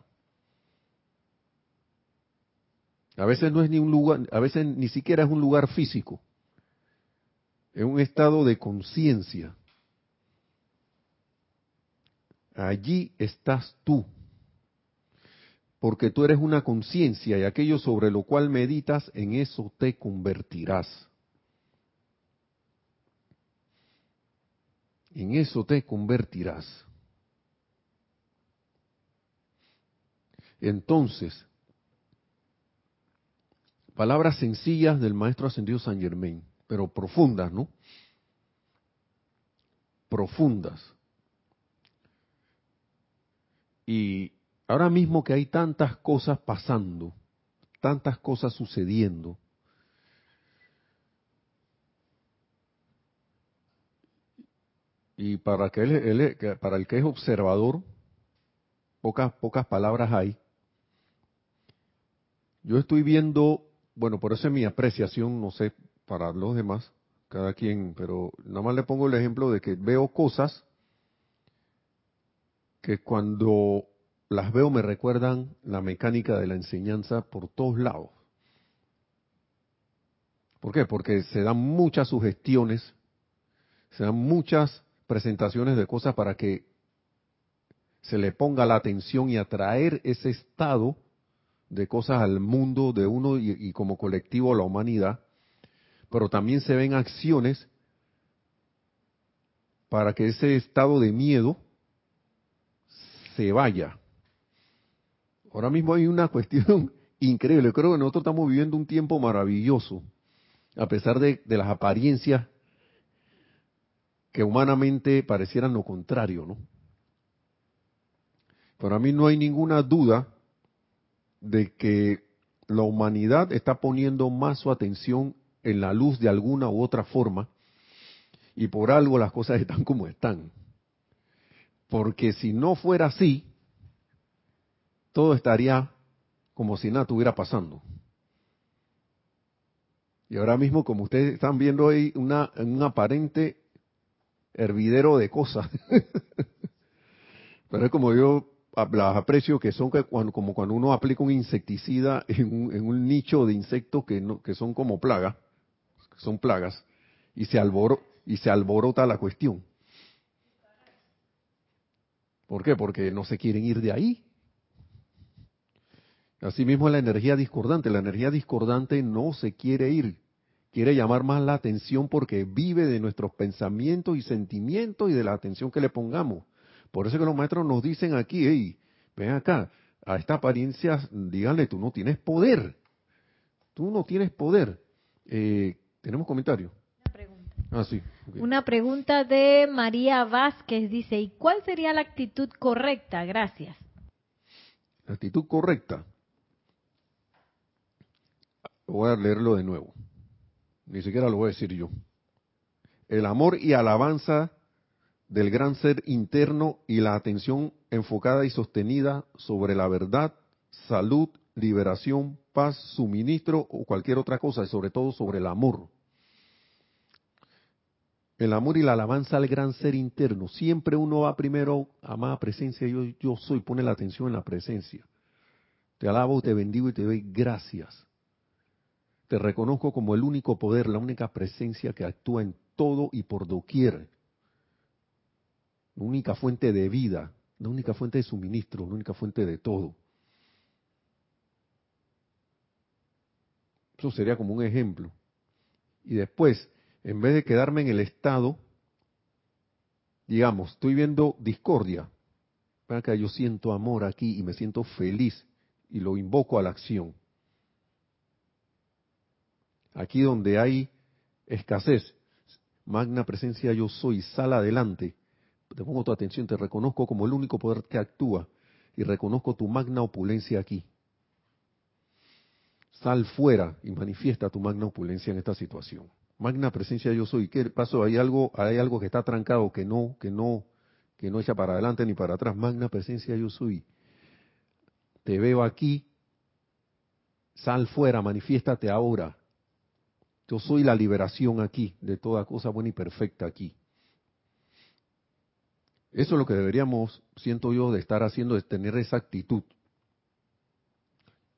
A veces no es ni un lugar, a veces ni siquiera es un lugar físico en un estado de conciencia. Allí estás tú, porque tú eres una conciencia y aquello sobre lo cual meditas, en eso te convertirás. En eso te convertirás. Entonces, palabras sencillas del Maestro Ascendido San Germain pero profundas, ¿no? Profundas. Y ahora mismo que hay tantas cosas pasando, tantas cosas sucediendo, y para, que él, para el que es observador, pocas, pocas palabras hay. Yo estoy viendo, bueno, por eso es mi apreciación, no sé, para los demás, cada quien, pero nada más le pongo el ejemplo de que veo cosas que cuando las veo me recuerdan la mecánica de la enseñanza por todos lados. ¿Por qué? Porque se dan muchas sugestiones, se dan muchas presentaciones de cosas para que se le ponga la atención y atraer ese estado de cosas al mundo de uno y, como colectivo a la humanidad pero también se ven acciones para que ese estado de miedo se vaya. Ahora mismo hay una cuestión increíble. Creo que nosotros estamos viviendo un tiempo maravilloso, a pesar de, las apariencias que humanamente parecieran lo contrario, ¿no? Para mí no hay ninguna duda de que la humanidad está poniendo más su atención en la luz de alguna u otra forma, y por algo las cosas están como están. Porque si no fuera así, todo estaría como si nada estuviera pasando. Y ahora mismo, como ustedes están viendo ahí, una, un aparente hervidero de cosas. Pero es como yo las aprecio que son como cuando uno aplica un insecticida en un, en un nicho de insectos que, no, que son como plagas son plagas, y se, alboro, y se alborota la cuestión. ¿Por qué? Porque no se quieren ir de ahí. Asimismo, la energía discordante. La energía discordante no se quiere ir. Quiere llamar más la atención porque vive de nuestros pensamientos y sentimientos y de la atención que le pongamos. Por eso que los maestros nos dicen aquí, hey, ven acá, a esta apariencia, díganle, tú no tienes poder. Tú no tienes poder. Eh, ¿Tenemos comentarios? Una pregunta. Ah, sí. Una pregunta de María Vázquez dice, ¿y cuál sería la actitud correcta? Gracias. La actitud correcta. Voy a leerlo de nuevo. Ni siquiera lo voy a decir yo. El amor y alabanza del gran ser interno y la atención enfocada y sostenida sobre la verdad, salud, liberación, paz, suministro o cualquier otra cosa, y sobre todo sobre el amor. El amor y la alabanza al gran ser interno. Siempre uno va primero, amada presencia, yo, yo soy, pone la atención en la presencia. Te alabo, te bendigo y te doy gracias. Te reconozco como el único poder, la única presencia que actúa en todo y por doquier. La única fuente de vida, la única fuente de suministro, la única fuente de todo. Eso sería como un ejemplo. Y después, en vez de quedarme en el estado, digamos, estoy viendo discordia. Acá yo siento amor aquí y me siento feliz y lo invoco a la acción. Aquí donde hay escasez, magna presencia yo soy, sal adelante. Te pongo tu atención, te reconozco como el único poder que actúa y reconozco tu magna opulencia aquí. Sal fuera y manifiesta tu magna opulencia en esta situación. Magna presencia yo soy. ¿Qué pasó? Hay algo, hay algo que está trancado, que no, que no, que no echa para adelante ni para atrás. Magna presencia yo soy. Te veo aquí. Sal fuera, manifiéstate ahora. Yo soy la liberación aquí, de toda cosa buena y perfecta aquí. Eso es lo que deberíamos, siento yo, de estar haciendo, es tener esa actitud.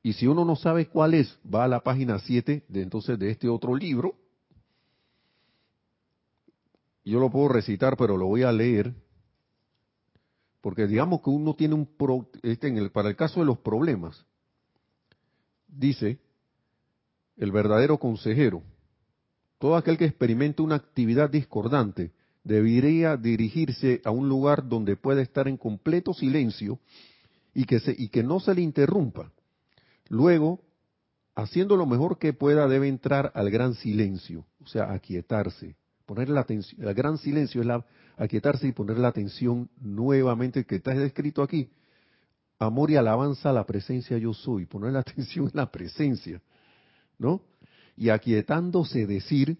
Y si uno no sabe cuál es, va a la página 7 de entonces de este otro libro. Yo lo puedo recitar, pero lo voy a leer. Porque digamos que uno tiene un pro, este en el, para el caso de los problemas, dice el verdadero consejero, todo aquel que experimente una actividad discordante debería dirigirse a un lugar donde pueda estar en completo silencio y que, se, y que no se le interrumpa. Luego, haciendo lo mejor que pueda, debe entrar al gran silencio, o sea, aquietarse. Poner la atención, el gran silencio es la, aquietarse y poner la atención nuevamente que está descrito aquí. Amor y alabanza a la presencia yo soy, poner la atención en la presencia, ¿no? y aquietándose decir,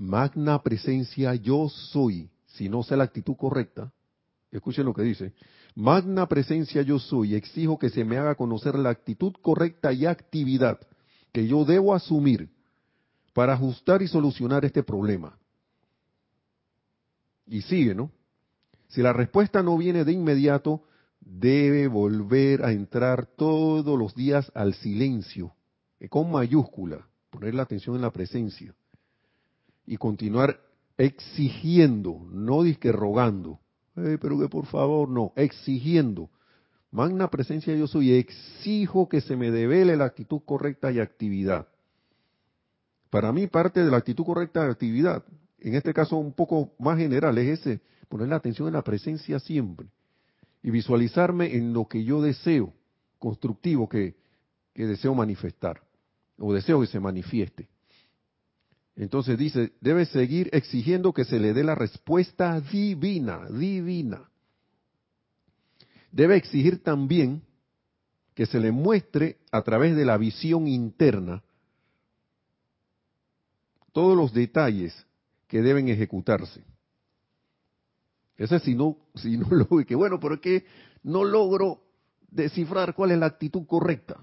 magna presencia yo soy, si no sé la actitud correcta, escuchen lo que dice, magna presencia yo soy, exijo que se me haga conocer la actitud correcta y actividad que yo debo asumir para ajustar y solucionar este problema. Y sigue, ¿no? Si la respuesta no viene de inmediato, debe volver a entrar todos los días al silencio, con mayúscula, poner la atención en la presencia y continuar exigiendo, no disque rogando, pero que por favor no, exigiendo. Magna presencia yo soy, exijo que se me devele la actitud correcta y actividad. Para mí parte de la actitud correcta y actividad, en este caso un poco más general, es ese, poner la atención en la presencia siempre y visualizarme en lo que yo deseo, constructivo que, que deseo manifestar o deseo que se manifieste. Entonces dice, debe seguir exigiendo que se le dé la respuesta divina, divina. Debe exigir también que se le muestre a través de la visión interna todos los detalles que deben ejecutarse. Ese si no, si no lo que bueno, pero es que no logro descifrar cuál es la actitud correcta.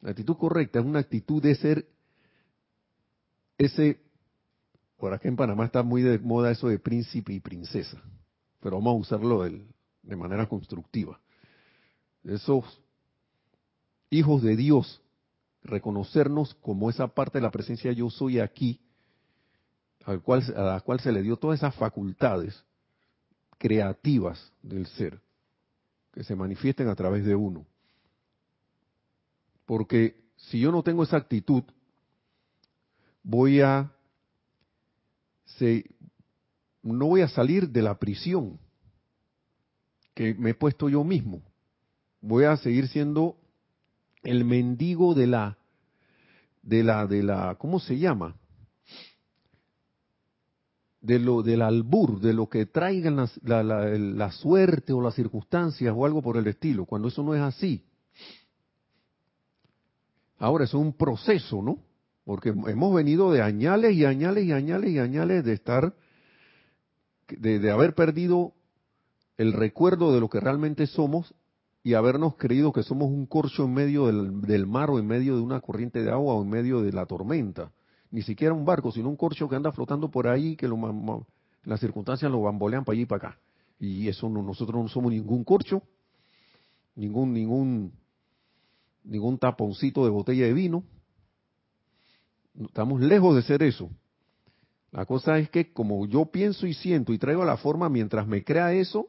La actitud correcta es una actitud de ser ese, por acá en Panamá está muy de moda eso de príncipe y princesa, pero vamos a usarlo de, manera constructiva. Esos hijos de Dios reconocernos como esa parte de la presencia yo soy aquí, a la cual se le dio todas esas facultades creativas del ser, que se manifiesten a través de uno. Porque si yo no tengo esa actitud, voy a no voy a salir de la prisión que me he puesto yo mismo. Voy a seguir siendo el mendigo de la de la de la ¿cómo se llama? de lo del albur, de lo que traigan la, la, suerte o las circunstancias o algo por el estilo, cuando eso no es así. Ahora, es un proceso, ¿no? Porque hemos venido de añales y añales y añales y añales de estar, de, de haber perdido el recuerdo de lo que realmente somos y habernos creído que somos un corcho en medio del, mar o en medio de una corriente de agua o en medio de la tormenta ni siquiera un barco, sino un corcho que anda flotando por ahí, que lo, las circunstancias lo bambolean para allí y para acá. Y eso no, nosotros no somos ningún corcho, ningún, ningún, ningún taponcito de botella de vino. Estamos lejos de ser eso. La cosa es que como yo pienso y siento y traigo la forma mientras me crea eso,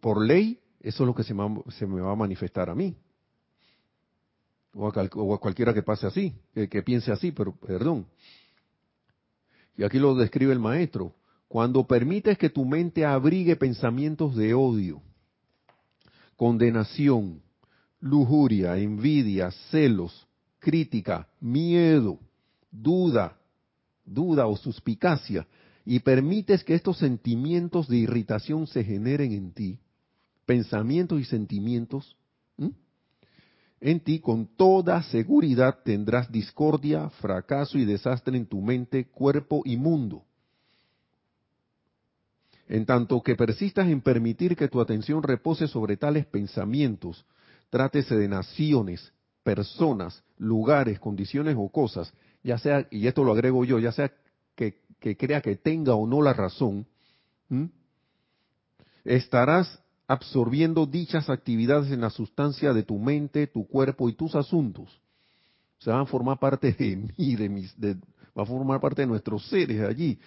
por ley, eso es lo que se me va a manifestar a mí o a, cualquiera que pase así, que, piense así, pero perdón. Y aquí lo describe el maestro. Cuando permites que tu mente abrigue pensamientos de odio, condenación, lujuria, envidia, celos, crítica, miedo, duda, duda o suspicacia, y permites que estos sentimientos de irritación se generen en ti, pensamientos y sentimientos, en ti con toda seguridad tendrás discordia, fracaso y desastre en tu mente, cuerpo y mundo. En tanto que persistas en permitir que tu atención repose sobre tales pensamientos, trátese de naciones, personas, lugares, condiciones o cosas, ya sea, y esto lo agrego yo, ya sea que, crea que tenga o no la razón, estarás absorbiendo dichas actividades en la sustancia de tu mente, tu cuerpo y tus asuntos. Se van a formar parte de mí, de mis, de, va a formar parte de nuestros seres allí.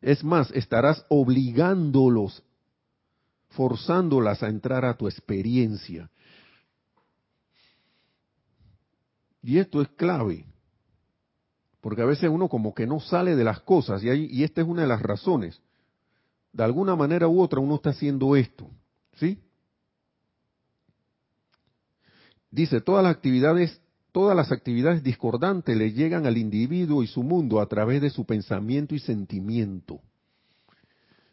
Es más, estarás obligándolos, forzándolas a entrar a tu experiencia. Y esto es clave, porque a veces uno como que no sale de las cosas, y, y esta es una de las razones. De alguna manera u otra uno está haciendo esto. ¿Sí? Dice, todas las actividades, todas las actividades discordantes le llegan al individuo y su mundo a través de su pensamiento y sentimiento.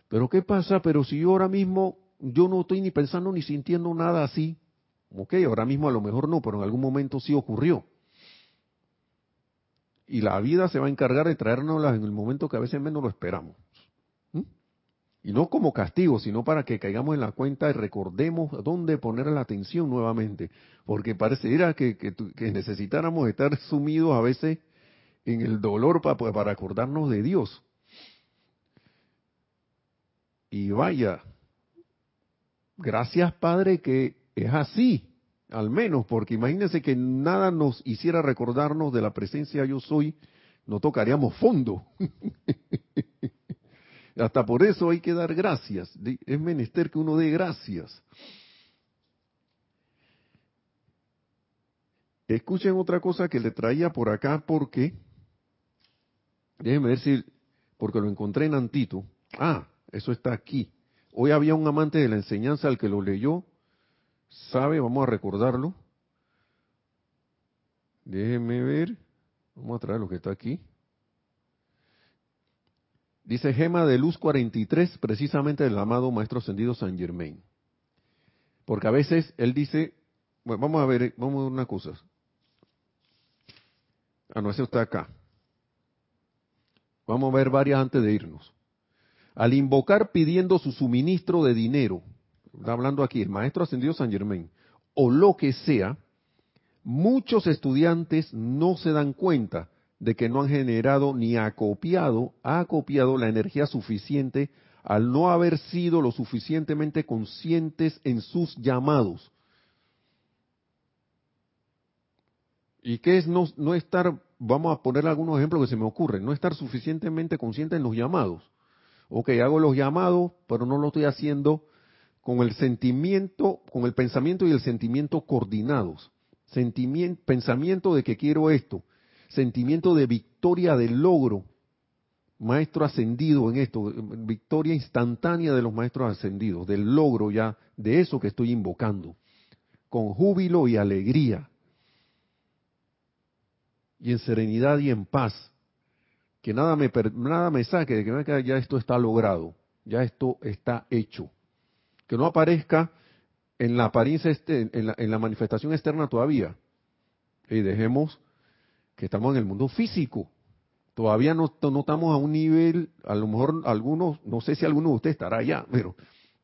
Pero ¿qué pasa? Pero si yo ahora mismo, yo no estoy ni pensando ni sintiendo nada así. Ok, ahora mismo a lo mejor no, pero en algún momento sí ocurrió. Y la vida se va a encargar de traérnoslas en el momento que a veces menos lo esperamos. Y no como castigo, sino para que caigamos en la cuenta y recordemos dónde poner la atención nuevamente. Porque pareciera que, que, necesitáramos estar sumidos a veces en el dolor para acordarnos de Dios. Y vaya, gracias Padre que es así, al menos, porque imagínense que nada nos hiciera recordarnos de la presencia yo soy, no tocaríamos fondo. Hasta por eso hay que dar gracias. Es menester que uno dé gracias. Escuchen otra cosa que le traía por acá porque, déjenme decir, porque lo encontré en Antito. Ah, eso está aquí. Hoy había un amante de la enseñanza al que lo leyó. ¿Sabe? Vamos a recordarlo. Déjenme ver. Vamos a traer lo que está aquí. Dice Gema de Luz 43, precisamente del amado Maestro Ascendido San Germain. Porque a veces él dice, bueno, vamos a ver, vamos a ver una cosa. Ah, no, está acá. Vamos a ver varias antes de irnos. Al invocar pidiendo su suministro de dinero, está hablando aquí el Maestro Ascendido San Germain, o lo que sea, muchos estudiantes no se dan cuenta de que no han generado ni acopiado, ha acopiado la energía suficiente al no haber sido lo suficientemente conscientes en sus llamados. ¿Y qué es no, no estar, vamos a poner algunos ejemplos que se me ocurren, no estar suficientemente consciente en los llamados? Ok, hago los llamados, pero no lo estoy haciendo con el sentimiento, con el pensamiento y el sentimiento coordinados. Pensamiento de que quiero esto, sentimiento de victoria, de logro, maestro ascendido en esto, victoria instantánea de los maestros ascendidos, del logro ya de eso que estoy invocando, con júbilo y alegría, y en serenidad y en paz, que nada me, nada me saque de que ya esto está logrado, ya esto está hecho que no aparezca en la apariencia, este, en, la, manifestación externa todavía. Y dejemos que estamos en el mundo físico. Todavía no, estamos a un nivel, a lo mejor algunos, no sé si alguno de ustedes estará allá, pero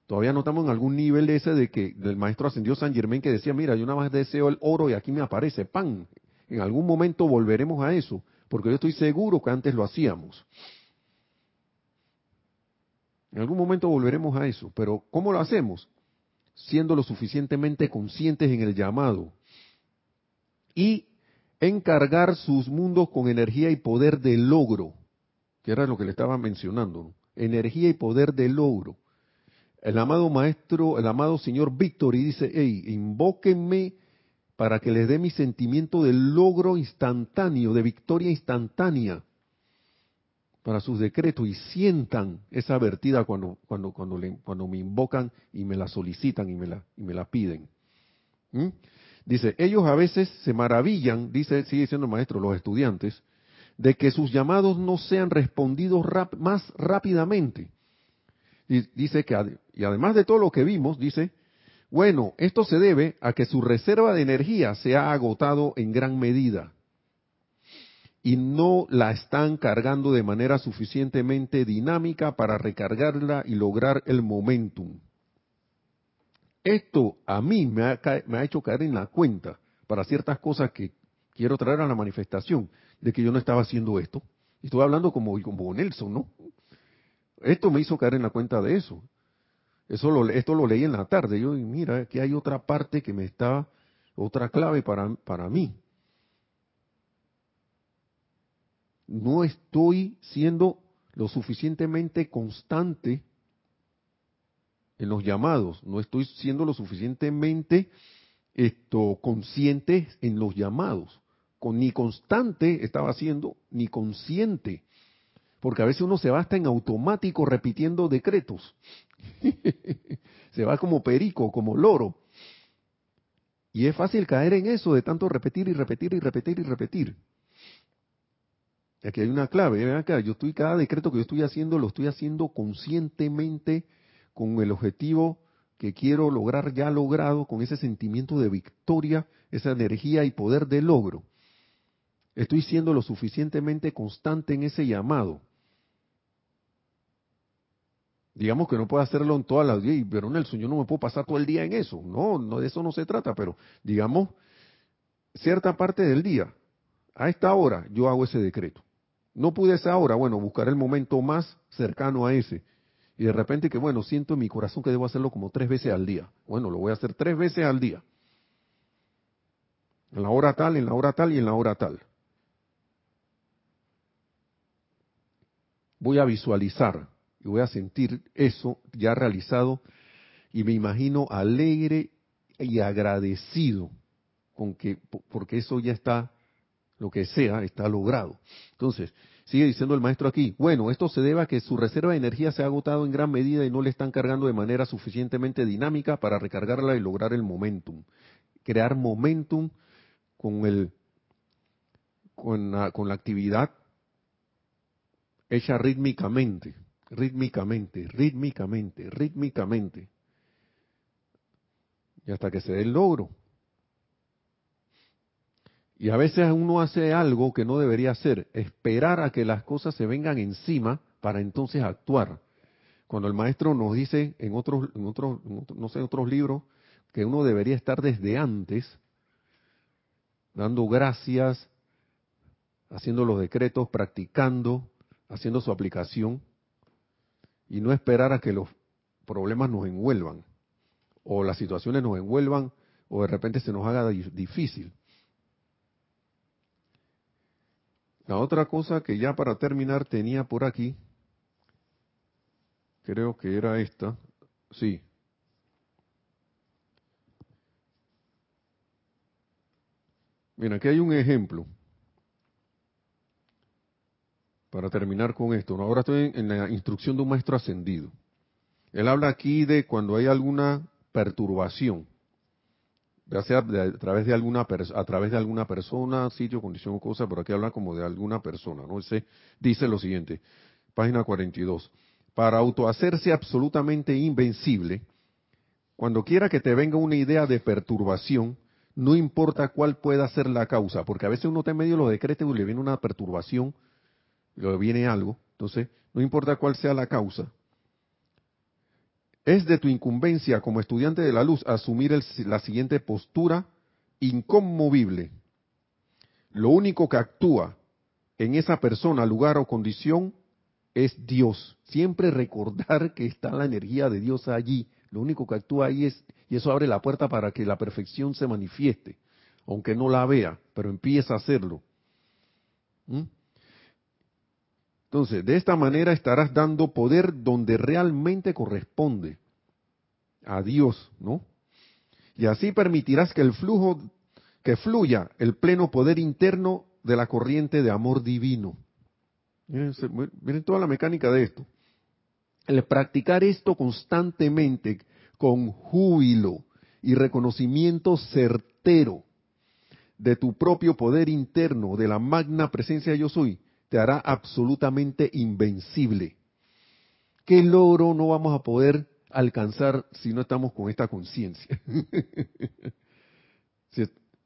todavía no estamos en algún nivel ese de que del maestro ascendió San Germán que decía, mira, yo nada más deseo el oro y aquí me aparece pan. En algún momento volveremos a eso, porque yo estoy seguro que antes lo hacíamos. En algún momento volveremos a eso, pero ¿cómo lo hacemos? Siendo lo suficientemente conscientes en el llamado y encargar sus mundos con energía y poder de logro, que era lo que le estaba mencionando, energía y poder de logro. El amado maestro, el amado señor Víctor, y dice, hey, invóquenme para que les dé mi sentimiento de logro instantáneo, de victoria instantánea para sus decretos y sientan esa vertida cuando, cuando, cuando, le, cuando me invocan y me la solicitan y me la, y me la piden. ¿Mm? Dice, ellos a veces se maravillan, dice, sigue siendo el maestro, los estudiantes, de que sus llamados no sean respondidos más rápidamente. Dice que, y además de todo lo que vimos, dice, bueno, esto se debe a que su reserva de energía se ha agotado en gran medida y no la están cargando de manera suficientemente dinámica para recargarla y lograr el momentum. Esto a mí me ha, hecho caer en la cuenta para ciertas cosas que quiero traer a la manifestación de que yo no estaba haciendo esto. Estoy hablando como, como Nelson, ¿no? Esto me hizo caer en la cuenta de eso. Eso lo, esto lo leí en la tarde. Yo, mira, que hay otra parte que me está, otra clave para, para mí. No estoy siendo lo suficientemente constante en los llamados, no estoy siendo lo suficientemente esto consciente en los llamados. Con, ni constante estaba siendo, ni consciente. Porque a veces uno se va hasta en automático repitiendo decretos. se va como perico, como loro. Y es fácil caer en eso de tanto repetir y repetir y repetir y repetir. Aquí hay una clave, acá, yo estoy, cada decreto que yo estoy haciendo, lo estoy haciendo conscientemente con el objetivo que quiero lograr ya logrado, con ese sentimiento de victoria, esa energía y poder de logro. Estoy siendo lo suficientemente constante en ese llamado. Digamos que no puedo hacerlo en todas las días, pero Nelson, yo no me puedo pasar todo el día en eso. No, no de eso no se trata, pero digamos, cierta parte del día, a esta hora, yo hago ese decreto. No pude esa hora, bueno, buscar el momento más cercano a ese. Y de repente que, bueno, siento en mi corazón que debo hacerlo como tres veces al día. Bueno, lo voy a hacer tres veces al día. En la hora tal, en la hora tal y en la hora tal. Voy a visualizar y voy a sentir eso ya realizado y me imagino alegre y agradecido con que porque eso ya está lo que sea, está logrado. Entonces, sigue diciendo el maestro aquí, bueno, esto se debe a que su reserva de energía se ha agotado en gran medida y no le están cargando de manera suficientemente dinámica para recargarla y lograr el momentum. Crear momentum con el con la, con la actividad hecha rítmicamente, rítmicamente, rítmicamente, rítmicamente. Y hasta que se dé el logro. Y a veces uno hace algo que no debería hacer, esperar a que las cosas se vengan encima para entonces actuar. Cuando el maestro nos dice en otros, en otros, no sé, en otros libros, que uno debería estar desde antes, dando gracias, haciendo los decretos, practicando, haciendo su aplicación, y no esperar a que los problemas nos envuelvan, o las situaciones nos envuelvan, o de repente se nos haga difícil. La otra cosa que ya para terminar tenía por aquí, creo que era esta, sí. Mira, aquí hay un ejemplo. Para terminar con esto, ahora estoy en la instrucción de un maestro ascendido. Él habla aquí de cuando hay alguna perturbación, sea a través de alguna a través de alguna persona, sitio, condición o cosa, pero aquí habla como de alguna persona, ¿no? Él dice lo siguiente, página 42. Para autohacerse absolutamente invencible, cuando quiera que te venga una idea de perturbación, no importa cuál pueda ser la causa, porque a veces uno está en medio de los decretos y le viene una perturbación, le viene algo, entonces no importa cuál sea la causa, es de tu incumbencia como estudiante de la luz asumir la siguiente postura inconmovible. Lo único que actúa en esa persona, lugar o condición es Dios. Siempre recordar que está la energía de Dios allí. Lo único que actúa ahí es, y eso abre la puerta para que la perfección se manifieste, aunque no la vea, pero empieza a hacerlo. ¿Mm? Entonces, de esta manera estarás dando poder donde realmente corresponde a Dios, ¿no? Y así permitirás que el flujo, que fluya el pleno poder interno de la corriente de amor divino. Miren, toda la mecánica de esto. El practicar esto constantemente con júbilo y reconocimiento certero de tu propio poder interno, de la magna presencia yo soy, te hará absolutamente invencible. ¿Qué logro no vamos a poder alcanzar si no estamos con esta conciencia?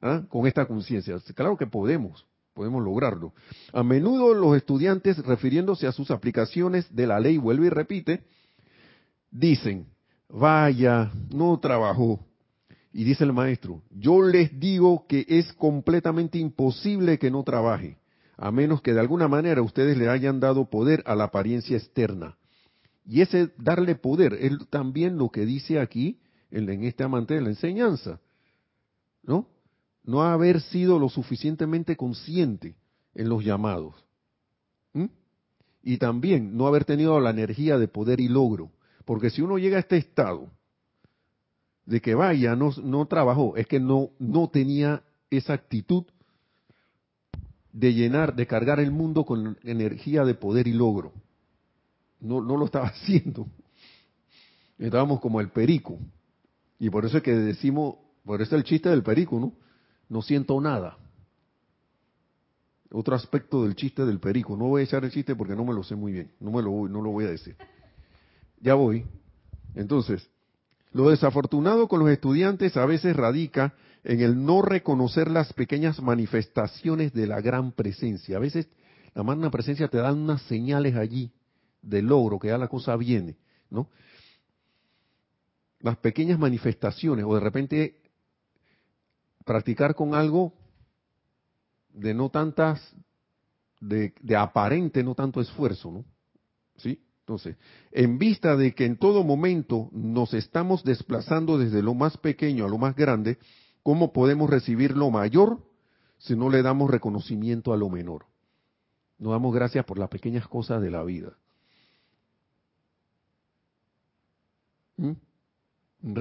¿Ah? Con esta conciencia. Claro que podemos, podemos lograrlo. A menudo los estudiantes, refiriéndose a sus aplicaciones de la ley, vuelve y repite, dicen, vaya, no trabajó. Y dice el maestro, yo les digo que es completamente imposible que no trabaje a menos que de alguna manera ustedes le hayan dado poder a la apariencia externa. Y ese darle poder es también lo que dice aquí en, este amante de la enseñanza, ¿no? No haber sido lo suficientemente consciente en los llamados. Y también no haber tenido la energía de poder y logro. Porque si uno llega a este estado de que vaya, no, no trabajó, es que no, no tenía esa actitud de llenar, de cargar el mundo con energía de poder y logro. No, no lo estaba haciendo. Estábamos como el perico. Y por eso es que decimos, por eso el chiste del perico, ¿no? No siento nada. Otro aspecto del chiste del perico. No voy a echar el chiste porque no me lo sé muy bien. No me lo no lo voy a decir. Ya voy. Entonces, lo desafortunado con los estudiantes a veces radica en el no reconocer las pequeñas manifestaciones de la gran presencia. A veces la magna presencia te da unas señales allí de logro, que ya la cosa viene, ¿no? Las pequeñas manifestaciones, o de repente practicar con algo de no tantas, de, de aparente no tanto esfuerzo, ¿no? ¿Sí? Entonces, en vista de que en todo momento nos estamos desplazando desde lo más pequeño a lo más grande, ¿Cómo podemos recibir lo mayor si no le damos reconocimiento a lo menor? No damos gracias por las pequeñas cosas de la vida. ¿Mm?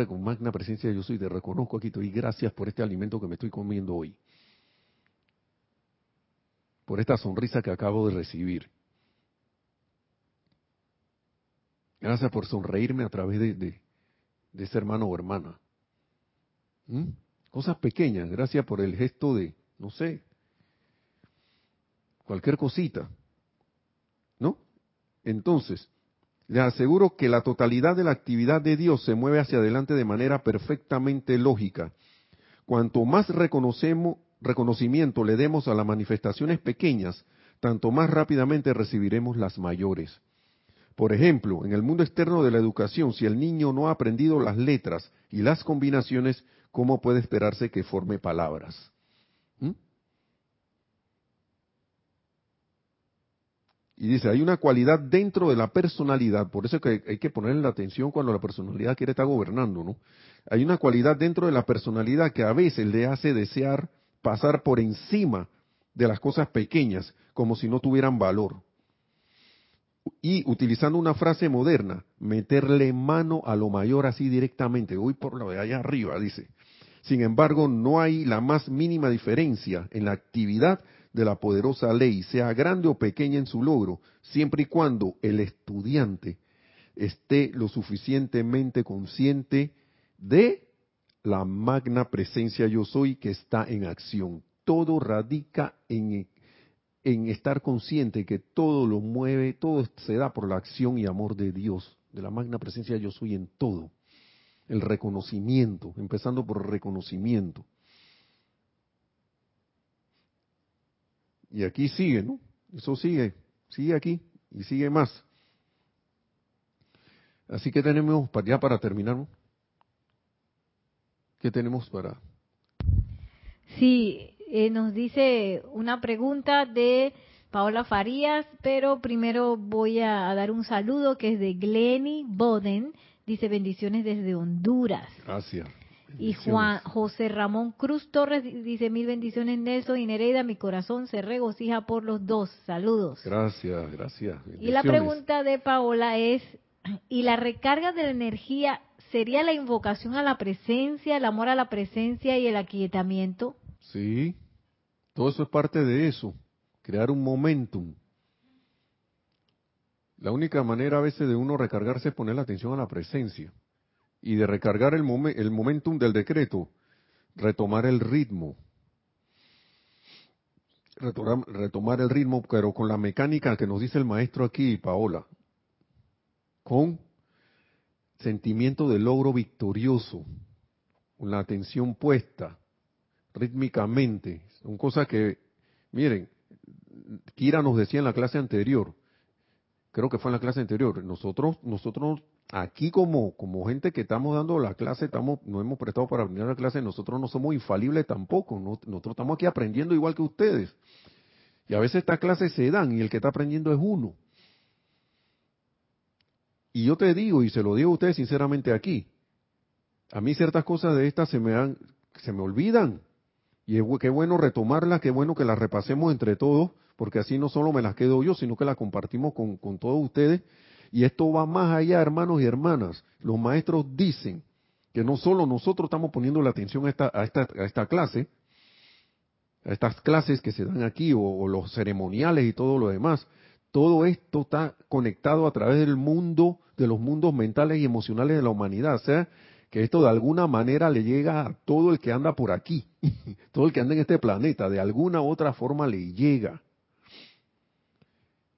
Con magna presencia yo soy, te reconozco aquí, y gracias por este alimento que me estoy comiendo hoy. Por esta sonrisa que acabo de recibir. Gracias por sonreírme a través de, de, ese hermano o hermana. ¿Mm? Cosas pequeñas, gracias por el gesto de, no sé, cualquier cosita. ¿No? Entonces, le aseguro que la totalidad de la actividad de Dios se mueve hacia adelante de manera perfectamente lógica. Cuanto más reconocemos, reconocimiento le demos a las manifestaciones pequeñas, tanto más rápidamente recibiremos las mayores. Por ejemplo, en el mundo externo de la educación, si el niño no ha aprendido las letras y las combinaciones, ¿cómo puede esperarse que forme palabras? ¿Mm? Y dice, hay una cualidad dentro de la personalidad, por eso es que hay que ponerle la atención cuando la personalidad quiere estar gobernando, ¿no? Hay una cualidad dentro de la personalidad que a veces le hace desear pasar por encima de las cosas pequeñas, como si no tuvieran valor. Y utilizando una frase moderna, meterle mano a lo mayor así directamente. Voy por lo de allá arriba, dice. Sin embargo, no hay la más mínima diferencia en la actividad de la poderosa ley, sea grande o pequeña en su logro, siempre y cuando el estudiante esté lo suficientemente consciente de la magna presencia yo soy que está en acción. Todo radica en, en estar consciente que todo lo mueve, todo se da por la acción y amor de Dios, de la magna presencia yo soy en todo. El reconocimiento, empezando por reconocimiento. Y aquí sigue, ¿no? Eso sigue, sigue aquí y sigue más. Así que tenemos ya para terminar, ¿no? ¿Qué tenemos para? Sí, eh, nos dice una pregunta de Paola Farías, pero primero voy a, dar un saludo que es de Glenny Boden. Dice bendiciones desde Honduras. Gracias. Y Juan José Ramón Cruz Torres dice mil bendiciones Nelson y Nereida, mi corazón se regocija por los dos. Saludos. Gracias, gracias. Y la pregunta de Paola es, ¿y la recarga de la energía sería la invocación a la presencia, el amor a la presencia y el aquietamiento? Sí, todo eso es parte de eso, crear un momentum. La única manera a veces de uno recargarse es poner la atención a la presencia y de recargar el, el momentum del decreto, retomar el ritmo. Retomar, retomar el ritmo, pero con la mecánica que nos dice el maestro aquí, Paola, con sentimiento de logro victorioso, con la atención puesta, rítmicamente. Son cosas que, miren, Kira nos decía en la clase anterior, creo que fue en la clase anterior, nosotros, nosotros aquí como, como gente que estamos dando la clase, estamos, no hemos prestado para venir a la clase, nosotros no somos infalibles tampoco, nosotros estamos aquí aprendiendo igual que ustedes. Y a veces estas clases se dan y el que está aprendiendo es uno. Y yo te digo, y se lo digo a ustedes sinceramente aquí, a mí ciertas cosas de estas se me, han, se me olvidan. Y es, qué bueno retomarlas, qué bueno que las repasemos entre todos, porque así no solo me las quedo yo, sino que las compartimos con, con todos ustedes. Y esto va más allá, hermanos y hermanas. Los maestros dicen que no solo nosotros estamos poniendo la atención a esta, a esta, a esta clase, a estas clases que se dan aquí, o, o los ceremoniales y todo lo demás, todo esto está conectado a través del mundo, de los mundos mentales y emocionales de la humanidad. O sea, que esto de alguna manera le llega a todo el que anda por aquí, todo el que anda en este planeta, de alguna u otra forma le llega.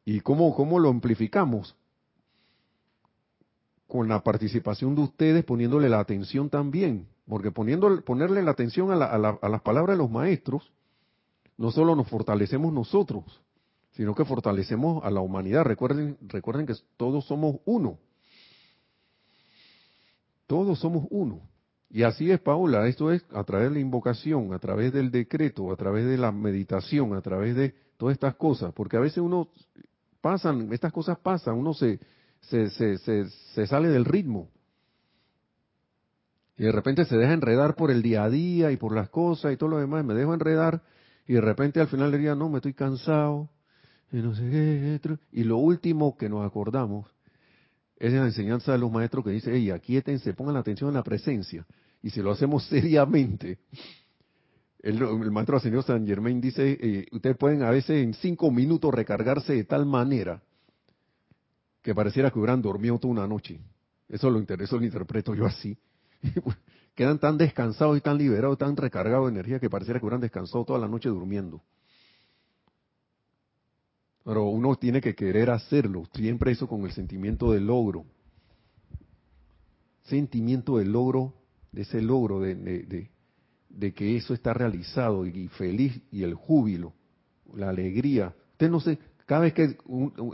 ¿Y cómo, cómo lo amplificamos? Con la participación de ustedes, poniéndole la atención también, porque poniendo, ponerle la atención a, las palabras de los maestros, no solo nos fortalecemos nosotros, sino que fortalecemos a la humanidad. Recuerden, recuerden que todos somos uno. Todos somos uno. Y así es, Paula, esto es a través de la invocación, a través del decreto, a través de la meditación, a través de todas estas cosas, porque a veces uno pasan, estas cosas pasan, uno se, se, se, se, se sale del ritmo. Y de repente se deja enredar por el día a día y por las cosas y todo lo demás, me dejo enredar y de repente al final del día, no, me estoy cansado, y no sé qué, y lo último que nos acordamos es la enseñanza de los maestros que dice, hey, aquíétense, pongan la atención en la presencia. Y si lo hacemos seriamente, el, el maestro ascendido San Germain dice, eh, ustedes pueden a veces en cinco minutos recargarse de tal manera que pareciera que hubieran dormido toda una noche. Eso lo, eso lo interpreto yo así. Quedan tan descansados y tan liberados, tan recargados de energía que pareciera que hubieran descansado toda la noche durmiendo. Pero uno tiene que querer hacerlo, siempre eso con el sentimiento de logro. Sentimiento de logro, de ese logro, de, que eso está realizado y, feliz y el júbilo, la alegría. Usted no sé, cada vez que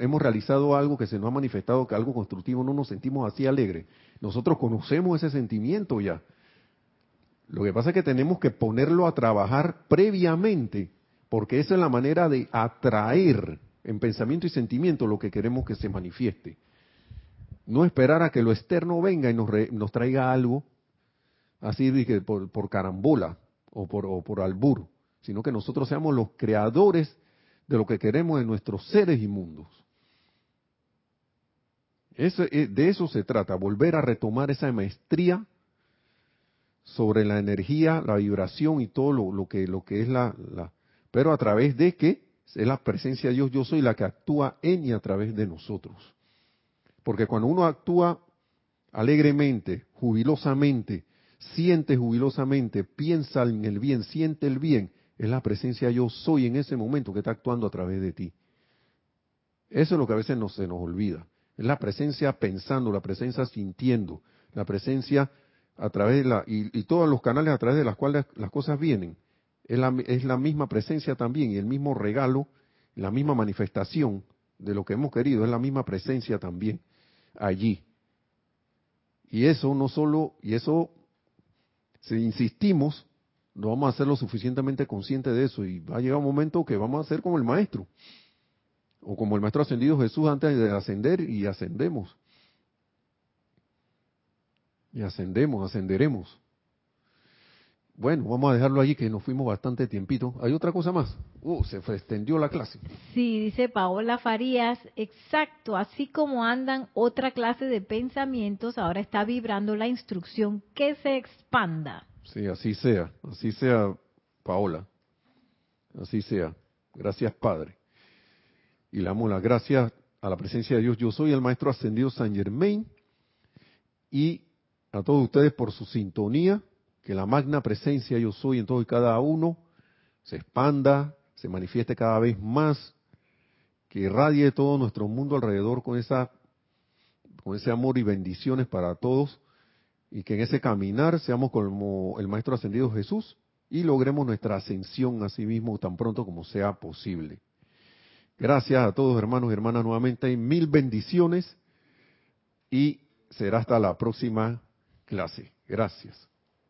hemos realizado algo que se nos ha manifestado, que algo constructivo, no nos sentimos así alegres. Nosotros conocemos ese sentimiento ya. Lo que pasa es que tenemos que ponerlo a trabajar previamente, porque esa es la manera de atraer en pensamiento y sentimiento lo que queremos que se manifieste. No esperar a que lo externo venga y nos, nos traiga algo así por, por carambola o por, o por albur, sino que nosotros seamos los creadores de lo que queremos en nuestros seres y mundos. Eh, de eso se trata, volver a retomar esa maestría sobre la energía, la vibración y todo lo, que, lo que es la, la, pero a través de que es la presencia de Dios, yo soy la que actúa en y a través de nosotros. Porque cuando uno actúa alegremente, jubilosamente, siente jubilosamente, piensa en el bien, siente el bien, es la presencia yo soy en ese momento que está actuando a través de ti. Eso es lo que a veces no, se nos olvida. Es la presencia pensando, la presencia sintiendo, la presencia a través de la, y, todos los canales a través de las cuales las cosas vienen. Es la, es la misma presencia también y el mismo regalo, la misma manifestación de lo que hemos querido, es la misma presencia también allí. Y eso no solo, y eso, si insistimos, no vamos a ser lo suficientemente conscientes de eso y va a llegar un momento que vamos a ser como el maestro o como el maestro ascendido Jesús antes de ascender y ascendemos. Y ascendemos, ascenderemos. Bueno, vamos a dejarlo allí que nos fuimos bastante tiempito. ¿Hay otra cosa más? Uh, se extendió la clase. Sí, dice Paola Farías, exacto, así como andan otra clase de pensamientos, ahora está vibrando la instrucción que se expanda. Sí, así sea, así sea, Paola. Así sea. Gracias, Padre. Y le damos las gracias a la presencia de Dios. Yo soy el Maestro Ascendido San Germain y a todos ustedes por su sintonía que la magna presencia yo soy en todo y cada uno se expanda, se manifieste cada vez más, que irradie todo nuestro mundo alrededor con esa con ese amor y bendiciones para todos y que en ese caminar seamos como el maestro ascendido Jesús y logremos nuestra ascensión a sí mismo tan pronto como sea posible. Gracias a todos hermanos y hermanas nuevamente, mil bendiciones y será hasta la próxima clase. Gracias.